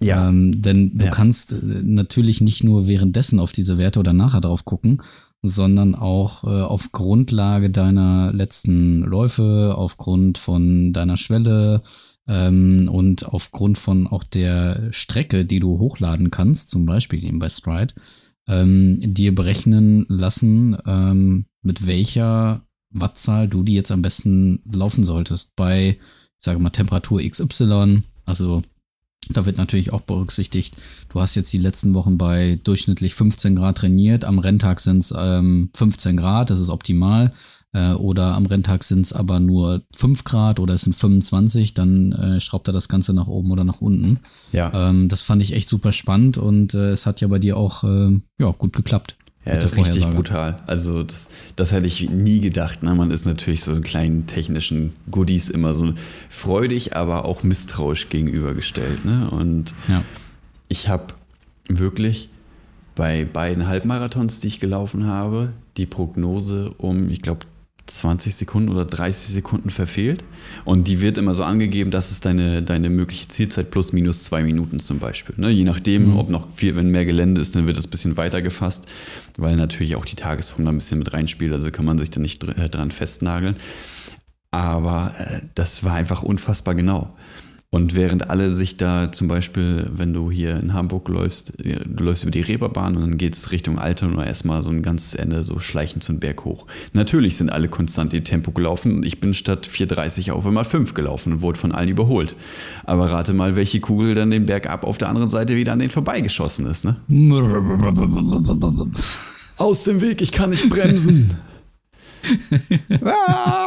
Ähm, denn du Ja. kannst äh, natürlich nicht nur währenddessen auf diese Werte oder nachher drauf gucken, sondern auch äh, auf Grundlage deiner letzten Läufe, aufgrund von deiner Schwelle ähm, und aufgrund von auch der Strecke, die du hochladen kannst, zum Beispiel eben bei Stride, ähm, dir berechnen lassen, ähm, mit welcher Wattzahl du die jetzt am besten laufen solltest. Bei, ich sage mal, Temperatur XY, also da wird natürlich auch berücksichtigt, du hast jetzt die letzten Wochen bei durchschnittlich 15 Grad trainiert, am Renntag sind es ähm, 15 Grad, das ist optimal. Äh, oder am Renntag sind es aber nur 5 Grad oder es sind 25, dann äh, schraubt er das Ganze nach oben oder nach unten. Ja. Ähm, das fand ich echt super spannend und äh, es hat ja bei dir auch äh, ja, gut geklappt. Ja, richtig brutal. Also das, das hätte ich nie gedacht. Ne? Man ist natürlich so einen kleinen technischen Goodies immer so freudig, aber auch misstrauisch gegenübergestellt. Ne? Und ja. ich habe wirklich bei beiden Halbmarathons, die ich gelaufen habe, die Prognose um, ich glaube, 20 Sekunden oder 30 Sekunden verfehlt. Und die wird immer so angegeben, das ist deine, deine mögliche Zielzeit plus minus zwei Minuten zum Beispiel. Ne? Je nachdem, mhm. ob noch viel, wenn mehr Gelände ist, dann wird das ein bisschen weiter gefasst, weil natürlich auch die Tagesform da ein bisschen mit reinspielt. Also kann man sich da nicht äh, dran festnageln. Aber äh, das war einfach unfassbar genau. Und während alle sich da zum Beispiel, wenn du hier in Hamburg läufst, du läufst über die Reeperbahn und dann geht es Richtung Alter und erstmal so ein ganzes Ende so schleichend zum Berg hoch. Natürlich sind alle konstant ihr Tempo gelaufen und ich bin statt 4,30 auf einmal 5 gelaufen und wurde von allen überholt. Aber rate mal, welche Kugel dann den Berg ab auf der anderen Seite wieder an den vorbeigeschossen ist, ne? Aus dem Weg, ich kann nicht bremsen. ah!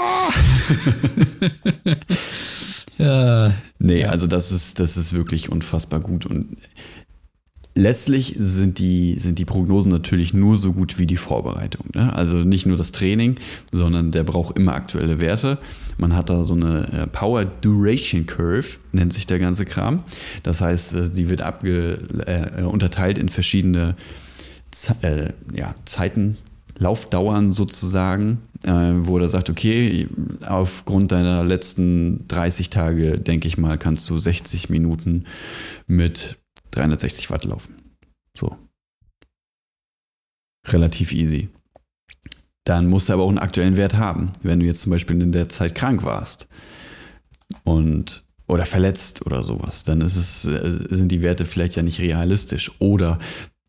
Ja. Nee, also das ist, das ist wirklich unfassbar gut. Und letztlich sind die, sind die Prognosen natürlich nur so gut wie die Vorbereitung. Ne? Also nicht nur das Training, sondern der braucht immer aktuelle Werte. Man hat da so eine äh, Power Duration Curve, nennt sich der ganze Kram. Das heißt, äh, die wird abge, äh, unterteilt in verschiedene Ze äh, ja, Zeiten, Laufdauern sozusagen, wo er sagt, okay, aufgrund deiner letzten 30 Tage, denke ich mal, kannst du 60 Minuten mit 360 Watt laufen. So. Relativ easy. Dann musst du aber auch einen aktuellen Wert haben, wenn du jetzt zum Beispiel in der Zeit krank warst und oder verletzt oder sowas, dann ist es, äh, sind die Werte vielleicht ja nicht realistisch. Oder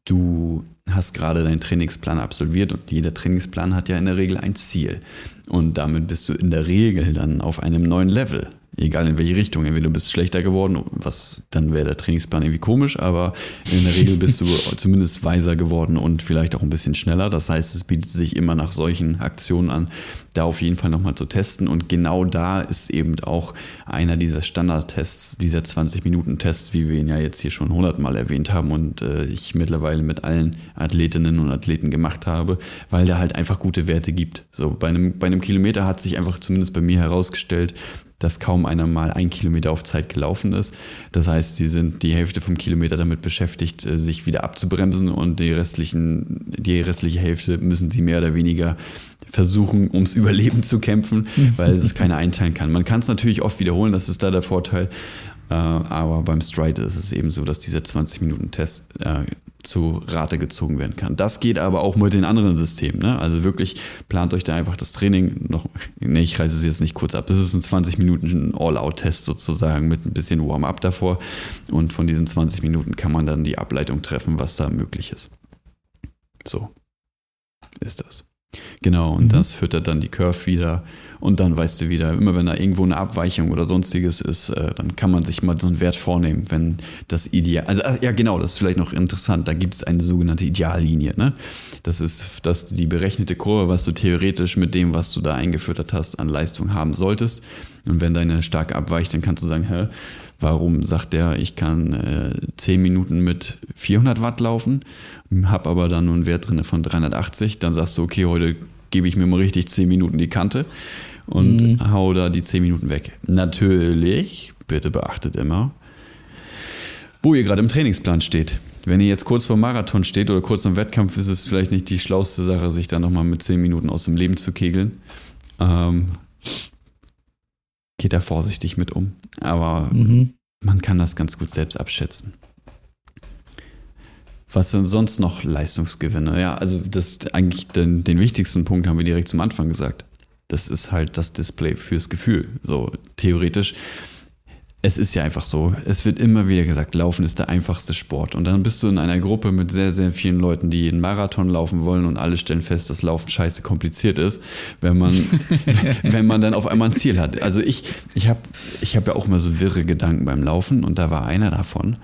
du hast gerade deinen Trainingsplan absolviert und jeder Trainingsplan hat ja in der Regel ein Ziel. Und damit bist du in der Regel dann auf einem neuen Level egal in welche Richtung. Entweder du bist schlechter geworden, was dann wäre der Trainingsplan irgendwie komisch, aber in der Regel bist du zumindest weiser geworden und vielleicht auch ein bisschen schneller. Das heißt, es bietet sich immer nach solchen Aktionen an, da auf jeden Fall nochmal zu testen. Und genau da ist eben auch einer dieser Standardtests, dieser 20-Minuten-Test, wie wir ihn ja jetzt hier schon hundertmal erwähnt haben und äh, ich mittlerweile mit allen Athletinnen und Athleten gemacht habe, weil der halt einfach gute Werte gibt. So bei einem, bei einem Kilometer hat sich einfach zumindest bei mir herausgestellt, dass kaum einer mal ein Kilometer auf Zeit gelaufen ist. Das heißt, sie sind die Hälfte vom Kilometer damit beschäftigt, äh, sich wieder abzubremsen und die, restlichen, die restliche Hälfte müssen sie mehr oder weniger versuchen, ums Überleben zu kämpfen, weil es keiner einteilen kann. Man kann es natürlich oft wiederholen, das ist da der Vorteil. Äh, aber beim Stride ist es eben so, dass dieser 20-Minuten-Test äh, zu Rate gezogen werden kann. Das geht aber auch mit den anderen Systemen. Ne? Also wirklich plant euch da einfach das Training noch. Ne, ich reiße es jetzt nicht kurz ab. Das ist ein 20 Minuten All-Out-Test sozusagen mit ein bisschen Warm-up davor. Und von diesen 20 Minuten kann man dann die Ableitung treffen, was da möglich ist. So ist das. Genau, und mhm. das füttert dann die Curve wieder. Und dann weißt du wieder, immer wenn da irgendwo eine Abweichung oder sonstiges ist, äh, dann kann man sich mal so einen Wert vornehmen, wenn das Ideal. Also, äh, ja, genau, das ist vielleicht noch interessant. Da gibt es eine sogenannte Ideallinie. Ne? Das ist das die berechnete Kurve, was du theoretisch mit dem, was du da eingefüttert hast, an Leistung haben solltest. Und wenn deine stark abweicht, dann kannst du sagen, hä, warum sagt der, ich kann äh, 10 Minuten mit 400 Watt laufen, habe aber dann nur einen Wert drin von 380, dann sagst du, okay, heute gebe ich mir mal richtig 10 Minuten die Kante und mhm. hau da die 10 Minuten weg. Natürlich, bitte beachtet immer, wo ihr gerade im Trainingsplan steht. Wenn ihr jetzt kurz vor Marathon steht oder kurz vor Wettkampf, ist es vielleicht nicht die schlauste Sache, sich da nochmal mit 10 Minuten aus dem Leben zu kegeln. Ähm, geht da vorsichtig mit um. Aber mhm. man kann das ganz gut selbst abschätzen. Was sind sonst noch Leistungsgewinne? Ja, also das eigentlich den, den wichtigsten Punkt haben wir direkt zum Anfang gesagt. Das ist halt das Display fürs Gefühl. So theoretisch es ist ja einfach so. Es wird immer wieder gesagt, Laufen ist der einfachste Sport. Und dann bist du in einer Gruppe mit sehr, sehr vielen Leuten, die einen Marathon laufen wollen und alle stellen fest, dass Laufen scheiße kompliziert ist, wenn man, wenn man dann auf einmal ein Ziel hat. Also ich, ich habe ich hab ja auch immer so wirre Gedanken beim Laufen und da war einer davon,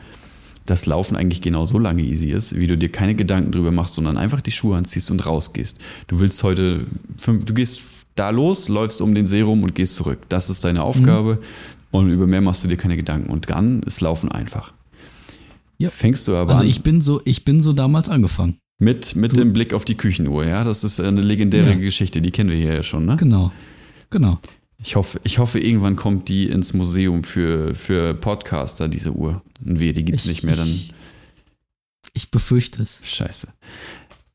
dass Laufen eigentlich genau so lange easy ist, wie du dir keine Gedanken drüber machst, sondern einfach die Schuhe anziehst und rausgehst. Du willst heute, du gehst da los, läufst um den See rum und gehst zurück. Das ist deine Aufgabe. Mhm. Und über mehr machst du dir keine Gedanken. Und dann ist Laufen einfach. Ja. Fängst du aber also an. Also ich bin so, ich bin so damals angefangen. Mit, mit dem Blick auf die Küchenuhr, ja. Das ist eine legendäre ja. Geschichte, die kennen wir hier ja schon, ne? Genau. Genau. Ich hoffe, ich hoffe, irgendwann kommt die ins Museum für, für Podcaster, diese Uhr. Und wir, die gibt es nicht mehr dann. Ich, ich befürchte es. Scheiße.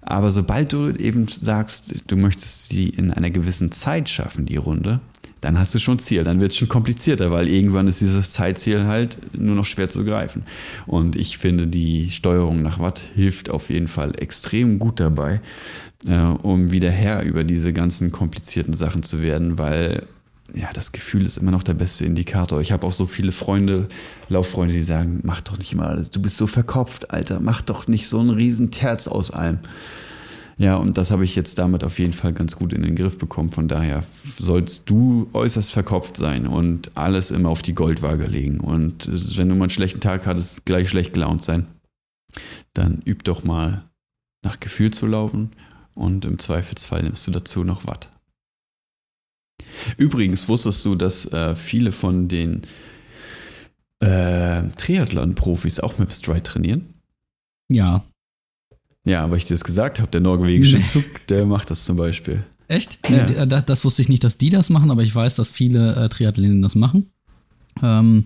Aber sobald du eben sagst, du möchtest sie in einer gewissen Zeit schaffen, die Runde, dann hast du schon Ziel. Dann wird es schon komplizierter, weil irgendwann ist dieses Zeitziel halt nur noch schwer zu greifen. Und ich finde, die Steuerung nach Watt hilft auf jeden Fall extrem gut dabei, äh, um wieder Herr über diese ganzen komplizierten Sachen zu werden, weil ja, das Gefühl ist immer noch der beste Indikator. Ich habe auch so viele Freunde, Lauffreunde, die sagen, mach doch nicht immer alles, du bist so verkopft, Alter, mach doch nicht so einen riesen Terz aus allem. Ja, und das habe ich jetzt damit auf jeden Fall ganz gut in den Griff bekommen. Von daher sollst du äußerst verkopft sein und alles immer auf die Goldwaage legen. Und wenn du mal einen schlechten Tag hattest, gleich schlecht gelaunt sein. Dann üb doch mal nach Gefühl zu laufen und im Zweifelsfall nimmst du dazu noch Watt. Übrigens wusstest du, dass äh, viele von den äh, Triathlon-Profis auch mit Stride trainieren? Ja, ja, weil ich dir das gesagt habe, der norwegische Zug, der macht das zum Beispiel. Echt? Ja. Nee, das, das, wusste ich nicht, dass die das machen, aber ich weiß, dass viele äh, Triathleten das machen. Ähm,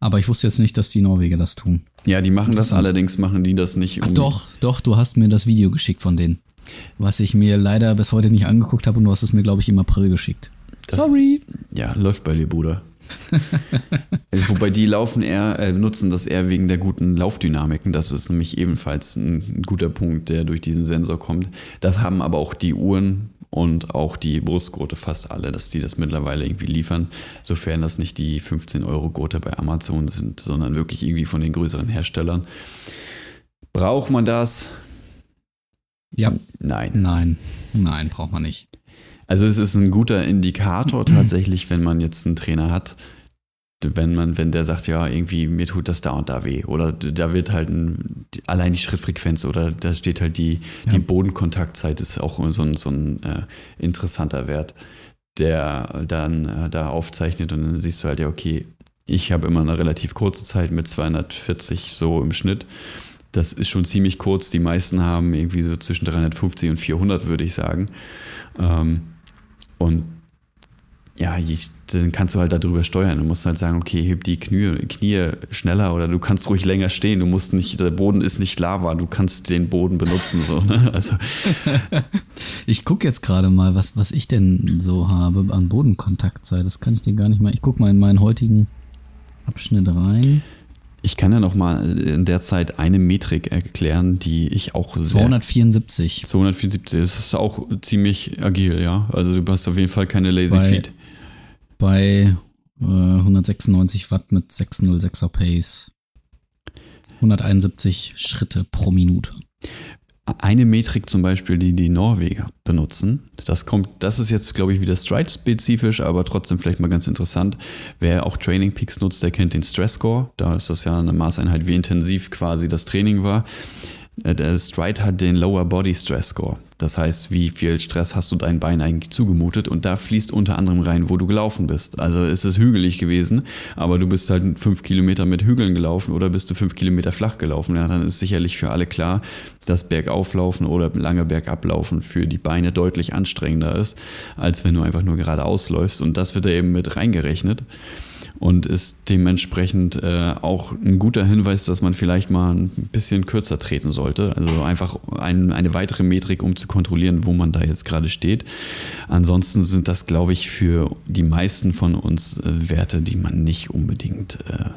aber ich wusste jetzt nicht, dass die Norweger das tun. Ja, die machen das, allerdings machen die das nicht. Ach doch, doch, du hast mir das Video geschickt von denen. Was ich mir leider bis heute nicht angeguckt habe und du hast es mir, glaube ich, im April geschickt. Das, Sorry. Ja, läuft bei dir, Bruder. also, wobei die laufen eher, äh, nutzen das eher wegen der guten Laufdynamiken. Das ist nämlich ebenfalls ein, guter Punkt, der durch diesen Sensor kommt. Das haben aber auch die Uhren und auch die Brustgurte fast alle, dass die das mittlerweile irgendwie liefern, sofern das nicht die 15 Euro Gurte bei Amazon sind, sondern wirklich irgendwie von den größeren Herstellern. Braucht man das? Ja. Nein. Nein. Nein, braucht man nicht. Also es ist ein guter Indikator tatsächlich, wenn man jetzt einen Trainer hat, wenn man, wenn der sagt, ja, irgendwie mir tut das da und da weh. Oder da wird halt ein, allein die Schrittfrequenz oder da steht halt die, ja. die Bodenkontaktzeit ist auch so ein, so ein äh, interessanter Wert, der dann äh, da aufzeichnet und dann siehst du halt, ja, okay, ich habe immer eine relativ kurze Zeit mit 240 so im Schnitt. Das ist schon ziemlich kurz. Die meisten haben irgendwie so zwischen 350 und 400, würde ich sagen. Ähm, und ja, dann kannst du halt darüber steuern. Du musst halt sagen, okay, heb die Knie, Knie schneller oder du kannst ruhig länger stehen. Du musst nicht, der Boden ist nicht Lava, du kannst den Boden benutzen. So, ne? also. Ich gucke jetzt gerade mal, was, was ich denn so habe an Bodenkontaktzeit. Das kann ich dir gar nicht mal. Ich gucke mal in meinen heutigen Abschnitt rein. Ich kann ja noch mal in der Zeit eine Metrik erklären, die ich auch sehr 274. 274, das ist auch ziemlich agil, ja. Also du hast auf jeden Fall keine Lazy bei, Feet. Bei äh, 196 Watt mit 606er Pace. 171 Schritte pro Minute eine Metrik zum Beispiel, die die Norweger benutzen, das kommt, das ist jetzt, glaube ich, wieder Stride-spezifisch, aber trotzdem vielleicht mal ganz interessant. Wer auch Training Peaks nutzt, der kennt den Stress Score. Da ist das ja eine Maßeinheit, wie intensiv quasi das Training war. Äh, der Stride hat den Lower Body Stress Score. Das heißt, wie viel Stress hast du deinen Bein eigentlich zugemutet? Und da fließt unter anderem rein, wo du gelaufen bist. Also ist es hügelig gewesen, aber du bist halt fünf Kilometer mit Hügeln gelaufen oder bist du fünf Kilometer flach gelaufen. Ja, dann ist sicherlich für alle klar, dass Bergauflaufen oder lange Bergablaufen für die Beine deutlich anstrengender ist, als wenn du einfach nur geradeaus läufst. Und das wird da eben mit reingerechnet und ist dementsprechend äh, auch ein guter Hinweis, dass man vielleicht mal ein bisschen kürzer treten sollte. Also einfach ein, eine weitere Metrik, um zu kontrollieren, wo man da jetzt gerade steht. Ansonsten sind das, glaube ich, für die meisten von uns äh, Werte, die man nicht unbedingt äh,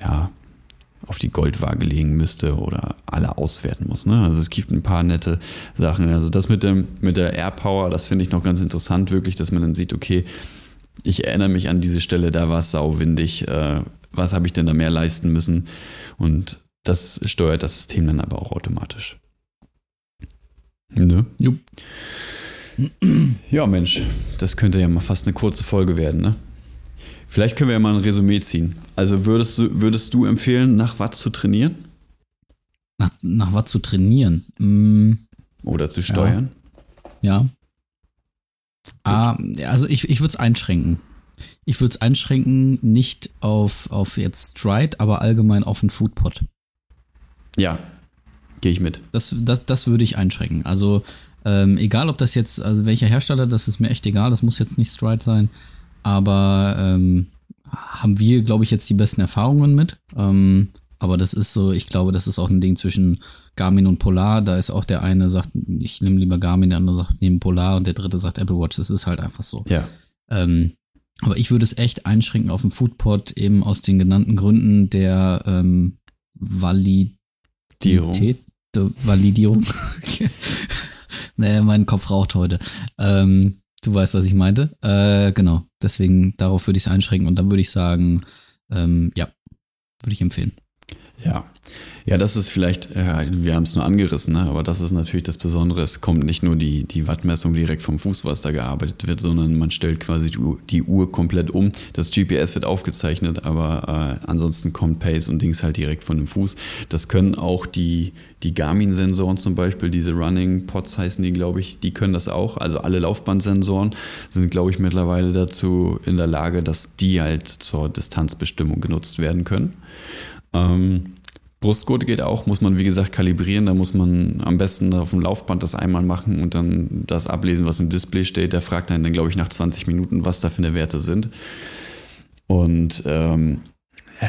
ja, auf die Goldwaage legen müsste oder alle auswerten muss. Ne? Also es gibt ein paar nette Sachen. Also das mit, dem, mit der Air Power, das finde ich noch ganz interessant, wirklich, dass man dann sieht, okay, ich erinnere mich an diese Stelle, da war es sauwindig. Äh, was habe ich denn da mehr leisten müssen? Und das steuert das System dann aber auch automatisch. Ne? Jupp. Ja, Mensch, das könnte ja mal fast eine kurze Folge werden, ne? Vielleicht können wir ja mal ein Resümee ziehen. Also würdest du, würdest du empfehlen, nach Watt zu trainieren? Nach, nach Watt zu trainieren? Mm. Oder zu steuern? Ja. ja. Ah, also ich, ich würde es einschränken. Ich würde es einschränken, nicht auf, auf jetzt Stride, aber allgemein auf den Foodpot. Ja, gehe ich mit. Das, das, das würde ich einschränken. Also ähm, egal, ob das jetzt, also welcher Hersteller, das ist mir echt egal, das muss jetzt nicht Stride sein. Aber ähm, haben wir, glaube ich, jetzt die besten Erfahrungen mit. Ähm, aber das ist so, ich glaube, das ist auch ein Ding zwischen Garmin und Polar. Da ist auch der eine sagt, ich nehme lieber Garmin, der andere sagt, nehme Polar und der dritte sagt Apple Watch. Das ist halt einfach so. Ja. Ähm, aber ich würde es echt einschränken auf den Foodpot, eben aus den genannten Gründen der ähm, Validität, der Validierung. naja, mein Kopf raucht heute. Ähm, Du weißt, was ich meinte. Äh, genau. Deswegen, darauf würde ich es einschränken und dann würde ich sagen, ähm, ja, würde ich empfehlen. Ja. Ja, das ist vielleicht, ja, wir haben es nur angerissen, ne? aber das ist natürlich das Besondere. Es kommt nicht nur die, die Wattmessung direkt vom Fuß, was da gearbeitet wird, sondern man stellt quasi die Uhr, die Uhr komplett um. Das GPS wird aufgezeichnet, aber äh, ansonsten kommt Pace und Dings halt direkt von dem Fuß. Das können auch die, die Garmin-Sensoren zum Beispiel, diese Running Pods heißen die, glaube ich, die können das auch. Also alle Laufbandsensoren sind, glaube ich, mittlerweile dazu in der Lage, dass die halt zur Distanzbestimmung genutzt werden können. Ähm, Brustgurt geht auch, muss man wie gesagt kalibrieren. Da muss man am besten auf dem Laufband das einmal machen und dann das ablesen, was im Display steht. Der fragt einen dann, glaube ich, nach 20 Minuten, was da für eine Werte sind. Und ähm,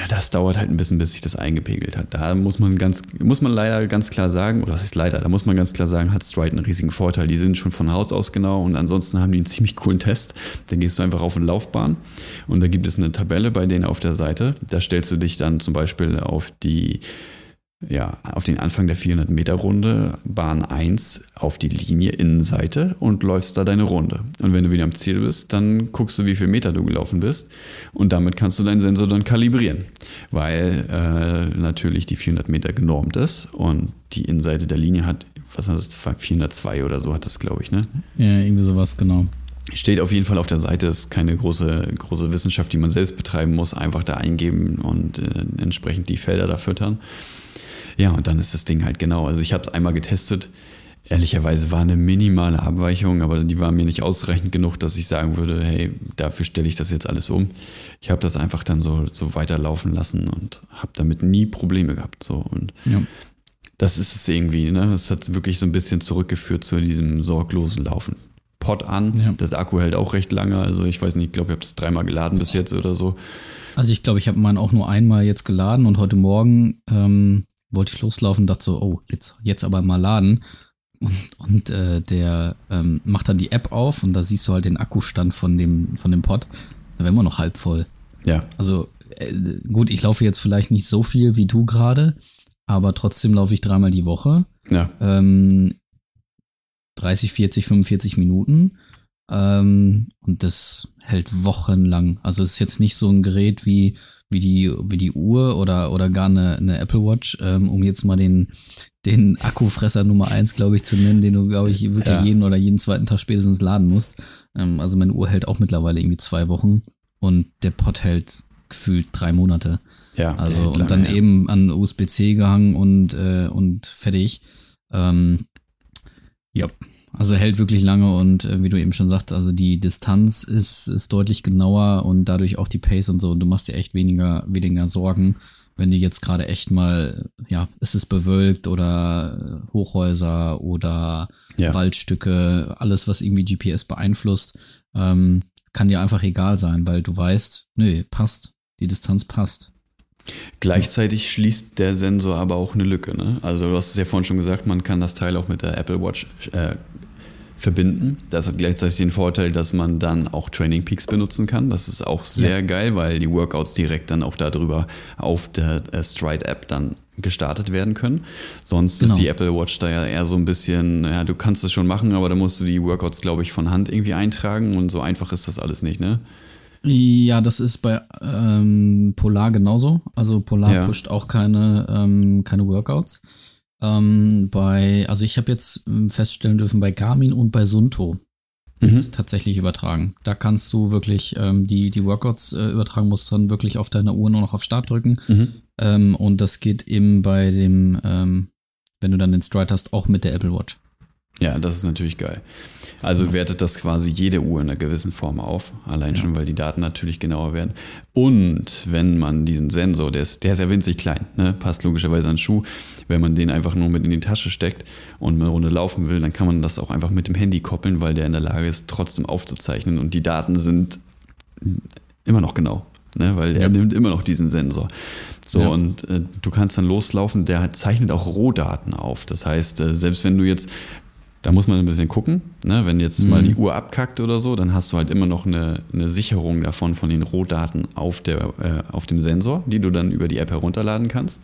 das dauert halt ein bisschen, bis sich das eingepegelt hat. Da muss man ganz, muss man leider ganz klar sagen, oder was heißt leider, da muss man ganz klar sagen, hat Stride einen riesigen Vorteil. Die sind schon von Haus aus genau und ansonsten haben die einen ziemlich coolen Test. Dann gehst du einfach auf eine Laufbahn und da gibt es eine Tabelle bei denen auf der Seite. Da stellst du dich dann zum Beispiel auf die ja, auf den Anfang der 400 Meter Runde, Bahn 1, auf die Linie Innenseite und läufst da deine Runde. Und wenn du wieder am Ziel bist, dann guckst du, wie viel Meter du gelaufen bist und damit kannst du deinen Sensor dann kalibrieren, weil äh, natürlich die 400 Meter genormt ist und die Innenseite der Linie hat, was hat das, 402 oder so hat das, glaube ich, ne? Ja, irgendwie sowas, genau. Steht auf jeden Fall auf der Seite, ist keine große, große Wissenschaft, die man selbst betreiben muss, einfach da eingeben und äh, entsprechend die Felder da füttern. Ja, und dann ist das Ding halt genau. Also ich habe es einmal getestet. Ehrlicherweise war eine minimale Abweichung, aber die war mir nicht ausreichend genug, dass ich sagen würde, hey, dafür stelle ich das jetzt alles um. Ich habe das einfach dann so, so weiterlaufen lassen und habe damit nie Probleme gehabt. So. Und ja. das ist es irgendwie. Ne? Es hat wirklich so ein bisschen zurückgeführt zu diesem sorglosen Laufen. Pot an, ja. das Akku hält auch recht lange. Also ich weiß nicht, ich glaube, ich habe das dreimal geladen bis jetzt oder so. Also ich glaube, ich habe meinen auch nur einmal jetzt geladen und heute Morgen ähm, wollte ich loslaufen, dachte so, oh, jetzt, jetzt aber mal laden. Und, und äh, der ähm, macht dann die App auf und da siehst du halt den Akkustand von dem, von dem Pod. Da wären wir noch halb voll. Ja. Also äh, gut, ich laufe jetzt vielleicht nicht so viel wie du gerade, aber trotzdem laufe ich dreimal die Woche. Ja. Ähm, 30, 40, 45 Minuten. Ähm, und das hält wochenlang. Also es ist jetzt nicht so ein Gerät wie wie die, wie die Uhr oder, oder gar eine, eine Apple Watch, ähm, um jetzt mal den, den Akkufresser Nummer eins, glaube ich, zu nennen, den du, glaube ich, wirklich ja. jeden oder jeden zweiten Tag spätestens laden musst. Ähm, also meine Uhr hält auch mittlerweile irgendwie zwei Wochen und der Pod hält gefühlt drei Monate. Ja. Also und dann ja. eben an USB-C gehangen und, äh, und fertig. Ähm, ja, also hält wirklich lange und äh, wie du eben schon sagst, also die Distanz ist, ist deutlich genauer und dadurch auch die Pace und so. Und du machst dir echt weniger, weniger Sorgen, wenn du jetzt gerade echt mal, ja, ist es bewölkt oder Hochhäuser oder ja. Waldstücke, alles, was irgendwie GPS beeinflusst, ähm, kann dir einfach egal sein, weil du weißt, nö, passt, die Distanz passt. Gleichzeitig schließt der Sensor aber auch eine Lücke. Ne? Also du hast es ja vorhin schon gesagt, man kann das Teil auch mit der Apple Watch äh, verbinden. Das hat gleichzeitig den Vorteil, dass man dann auch Training Peaks benutzen kann. Das ist auch sehr ja. geil, weil die Workouts direkt dann auch darüber auf der äh, Stride-App dann gestartet werden können. Sonst genau. ist die Apple Watch da ja eher so ein bisschen, ja, du kannst es schon machen, aber da musst du die Workouts, glaube ich, von Hand irgendwie eintragen und so einfach ist das alles nicht, ne? Ja, das ist bei ähm, Polar genauso. Also Polar ja. pusht auch keine, ähm, keine Workouts. Ähm, bei, also ich habe jetzt ähm, feststellen dürfen, bei Garmin und bei Sunto mhm. tatsächlich übertragen. Da kannst du wirklich ähm, die, die Workouts äh, übertragen, musst dann wirklich auf deiner Uhr nur noch auf Start drücken. Mhm. Ähm, und das geht eben bei dem, ähm, wenn du dann den Stride hast, auch mit der Apple Watch. Ja, das ist natürlich geil. Also wertet das quasi jede Uhr in einer gewissen Form auf, allein ja. schon, weil die Daten natürlich genauer werden. Und wenn man diesen Sensor, der ist, der ist ja winzig klein, ne? passt logischerweise an den Schuh, wenn man den einfach nur mit in die Tasche steckt und eine Runde laufen will, dann kann man das auch einfach mit dem Handy koppeln, weil der in der Lage ist, trotzdem aufzuzeichnen und die Daten sind immer noch genau ne? weil er nimmt immer noch diesen Sensor. So, ja. und äh, du kannst dann loslaufen, der zeichnet auch Rohdaten auf. Das heißt, äh, selbst wenn du jetzt, da muss man ein bisschen gucken, ne? wenn jetzt mhm. mal die Uhr abkackt oder so, dann hast du halt immer noch eine, eine Sicherung davon von den Rohdaten auf, der, äh, auf dem Sensor, die du dann über die App herunterladen kannst.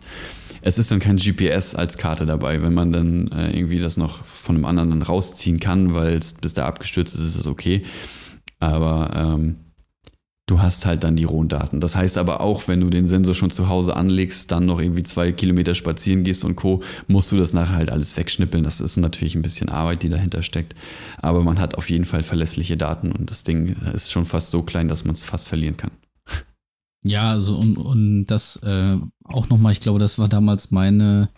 Es ist dann kein GPS als Karte dabei. Wenn man dann äh, irgendwie das noch von einem anderen dann rausziehen kann, weil es bis da abgestürzt ist, ist es okay. Aber ähm, du hast halt dann die rohen Daten. Das heißt aber auch, wenn du den Sensor schon zu Hause anlegst, dann noch irgendwie zwei Kilometer spazieren gehst und Co., musst du das nachher halt alles wegschnippeln. Das ist natürlich ein bisschen Arbeit, die dahinter steckt. Aber man hat auf jeden Fall verlässliche Daten und das Ding ist schon fast so klein, dass man es fast verlieren kann. Ja, also und, und das äh, auch nochmal, ich glaube, das war damals meine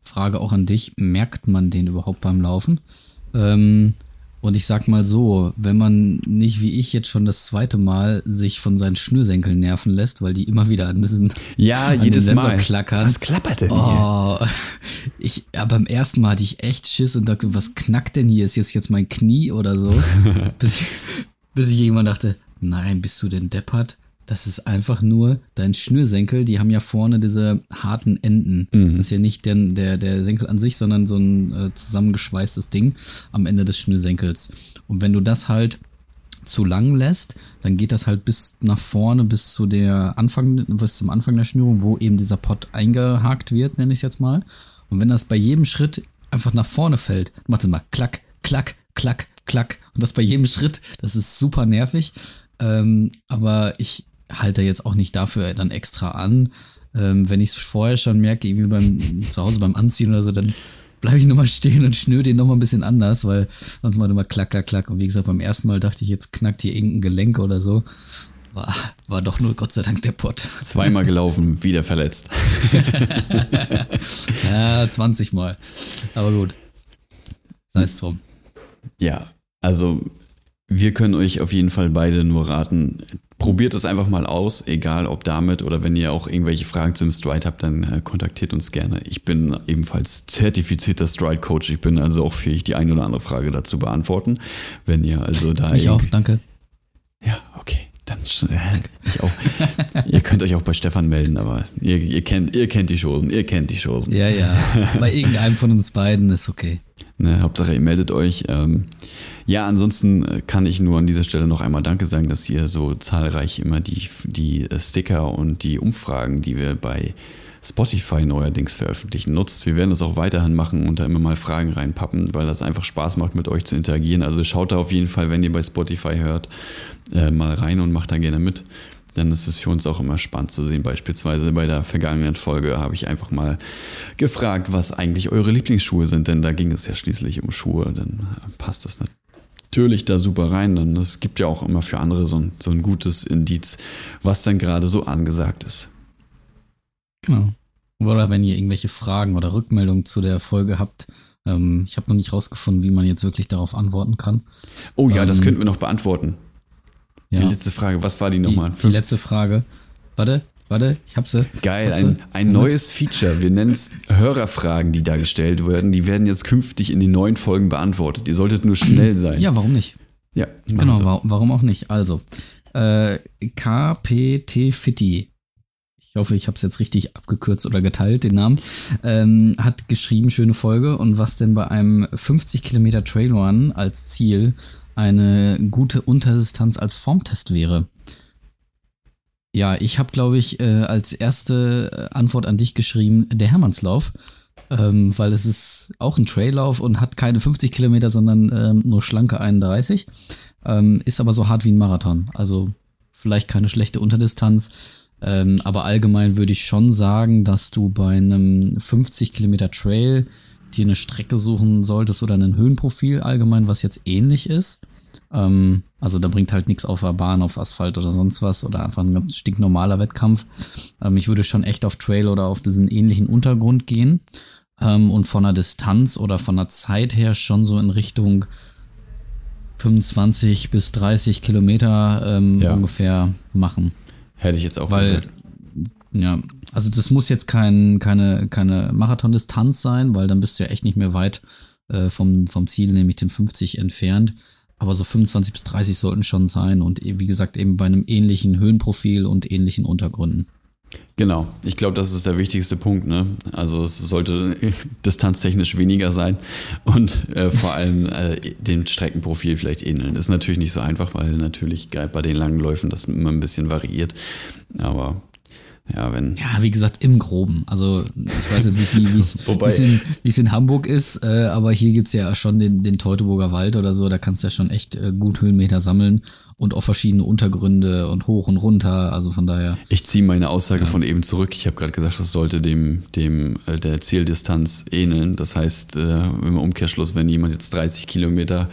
Frage auch an dich. Merkt man den überhaupt beim Laufen? Ähm, und ich sag mal so, wenn man nicht wie ich jetzt schon das zweite Mal sich von seinen Schnürsenkeln nerven lässt, weil die immer wieder an diesen ja an jedes den Mal klackern. Was klappert denn oh, hier? Ich, ja, beim ersten Mal hatte ich echt Schiss und dachte, was knackt denn hier? Ist jetzt jetzt mein Knie oder so? bis, ich, bis ich irgendwann dachte, nein, bist du denn deppert? Das ist einfach nur dein Schnürsenkel. Die haben ja vorne diese harten Enden. Mhm. Das ist ja nicht der, der, der Senkel an sich, sondern so ein äh, zusammengeschweißtes Ding am Ende des Schnürsenkels. Und wenn du das halt zu lang lässt, dann geht das halt bis nach vorne, bis zu der Anfang, bis zum Anfang der Schnürung, wo eben dieser Pot eingehakt wird, nenne ich es jetzt mal. Und wenn das bei jedem Schritt einfach nach vorne fällt, macht es mal klack, klack, klack, klack. Und das bei jedem Schritt, das ist super nervig. Ähm, aber ich, halte jetzt auch nicht dafür dann extra an. Ähm, wenn ich es vorher schon merke, irgendwie beim zu Hause beim Anziehen oder so, dann bleibe ich nochmal stehen und schnür den nochmal ein bisschen anders, weil sonst macht immer klack, klack, klack. Und wie gesagt, beim ersten Mal dachte ich, jetzt knackt hier irgendein Gelenk oder so. War, war doch nur Gott sei Dank der Pott. Zweimal gelaufen, wieder verletzt. ja, 20 Mal. Aber gut. Sei es drum. Ja, also wir können euch auf jeden Fall beide nur raten, probiert es einfach mal aus, egal ob damit oder wenn ihr auch irgendwelche Fragen zum Stride habt, dann äh, kontaktiert uns gerne. Ich bin ebenfalls zertifizierter Stride-Coach. Ich bin also auch fähig, die eine oder andere Frage dazu beantworten. Wenn ihr also da. Ich auch, danke. Ja, okay. Dann ich auch. ihr könnt euch auch bei Stefan melden, aber ihr, ihr, kennt, ihr kennt die Chosen, ihr kennt die Chosen. Ja, ja. Bei irgendeinem von uns beiden ist okay. Ne, Hauptsache, ihr meldet euch. Ähm, ja, ansonsten äh, kann ich nur an dieser Stelle noch einmal Danke sagen, dass ihr so zahlreich immer die, die äh, Sticker und die Umfragen, die wir bei Spotify neuerdings veröffentlichen, nutzt. Wir werden das auch weiterhin machen und da immer mal Fragen reinpappen, weil das einfach Spaß macht, mit euch zu interagieren. Also schaut da auf jeden Fall, wenn ihr bei Spotify hört, äh, mal rein und macht da gerne mit dann ist es für uns auch immer spannend zu sehen. Beispielsweise bei der vergangenen Folge habe ich einfach mal gefragt, was eigentlich eure Lieblingsschuhe sind, denn da ging es ja schließlich um Schuhe. Dann passt das natürlich da super rein. Denn es gibt ja auch immer für andere so ein, so ein gutes Indiz, was dann gerade so angesagt ist. Genau. Oder wenn ihr irgendwelche Fragen oder Rückmeldungen zu der Folge habt, ähm, ich habe noch nicht rausgefunden, wie man jetzt wirklich darauf antworten kann. Oh ja, ähm, das könnten wir noch beantworten. Ja. Die letzte Frage, was war die nochmal? Die, die letzte Frage. Warte, warte, ich hab sie. Geil, hab sie. ein, ein neues Feature. Wir nennen es Hörerfragen, die da gestellt werden. Die werden jetzt künftig in den neuen Folgen beantwortet. Ihr solltet nur schnell sein. Ja, warum nicht? Ja, genau, warum auch nicht? Also, äh, KPT Fitti. ich hoffe, ich habe es jetzt richtig abgekürzt oder geteilt, den Namen, ähm, hat geschrieben, schöne Folge. Und was denn bei einem 50 Kilometer Trailrun als Ziel eine gute Unterdistanz als Formtest wäre? Ja, ich habe, glaube ich, äh, als erste Antwort an dich geschrieben, der Hermannslauf. Ähm, weil es ist auch ein Traillauf und hat keine 50 Kilometer, sondern ähm, nur schlanke 31. Ähm, ist aber so hart wie ein Marathon. Also vielleicht keine schlechte Unterdistanz. Ähm, aber allgemein würde ich schon sagen, dass du bei einem 50 Kilometer Trail dir eine Strecke suchen solltest oder ein Höhenprofil allgemein, was jetzt ähnlich ist. Ähm, also da bringt halt nichts auf der Bahn, auf Asphalt oder sonst was oder einfach ein ganz stinknormaler Wettkampf. Ähm, ich würde schon echt auf Trail oder auf diesen ähnlichen Untergrund gehen ähm, und von der Distanz oder von der Zeit her schon so in Richtung 25 bis 30 Kilometer ähm, ja. ungefähr machen. Hätte ich jetzt auch Weil, gesagt. Ja, also das muss jetzt kein, keine, keine Marathondistanz sein, weil dann bist du ja echt nicht mehr weit äh, vom, vom Ziel, nämlich den 50 entfernt. Aber so 25 bis 30 sollten schon sein und wie gesagt eben bei einem ähnlichen Höhenprofil und ähnlichen Untergründen. Genau, ich glaube, das ist der wichtigste Punkt. Ne? Also es sollte distanztechnisch weniger sein und äh, vor allem äh, dem Streckenprofil vielleicht ähneln. Ist natürlich nicht so einfach, weil natürlich bei den langen Läufen das immer ein bisschen variiert. Aber ja, wenn. Ja, wie gesagt, im Groben. Also ich weiß jetzt nicht, wie es in, Hamburg ist, äh, aber hier gibt es ja schon den, den Teutoburger Wald oder so, da kannst du ja schon echt äh, gut Höhenmeter sammeln und auch verschiedene Untergründe und hoch und runter. Also von daher. Ich ziehe meine Aussage ja. von eben zurück. Ich habe gerade gesagt, das sollte dem, dem äh, der Zieldistanz ähneln. Das heißt, äh, im Umkehrschluss, wenn jemand jetzt 30 Kilometer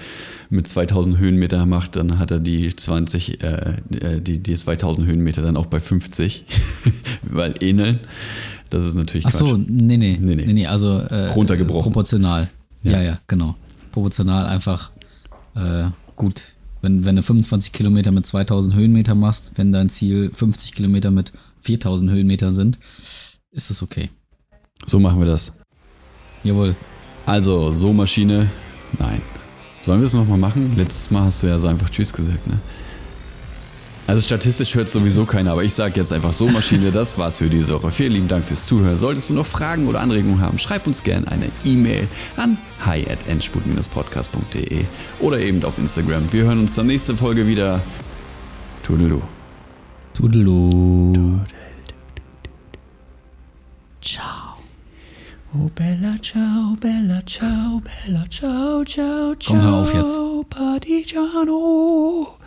mit 2000 Höhenmeter macht, dann hat er die 20, äh, äh, die, die 2000 Höhenmeter dann auch bei 50, weil ähneln. Das ist natürlich Ach so, Quatsch. nee, nee, nee, nee, nee also äh, runtergebrochen. Proportional. Ja. ja, ja, genau. Proportional einfach äh, gut wenn, wenn du 25 Kilometer mit 2000 Höhenmeter machst, wenn dein Ziel 50 Kilometer mit 4000 Höhenmetern sind, ist es okay. So machen wir das. Jawohl. Also, so Maschine, nein. Sollen wir es nochmal machen? Letztes Mal hast du ja so einfach Tschüss gesagt, ne? Also statistisch hört sowieso keiner, aber ich sage jetzt einfach so Maschine, das war's für diese Woche. Vielen lieben Dank fürs Zuhören. Solltest du noch Fragen oder Anregungen haben, schreib uns gerne eine E-Mail an hi at endspurt-podcast.de oder eben auf Instagram. Wir hören uns dann nächste Folge wieder. Tudelu. Tudelu. Ciao. Oh Bella, ciao, Bella, ciao, Bella, ciao, ciao, ciao. Komm, hör auf jetzt. Partigiano.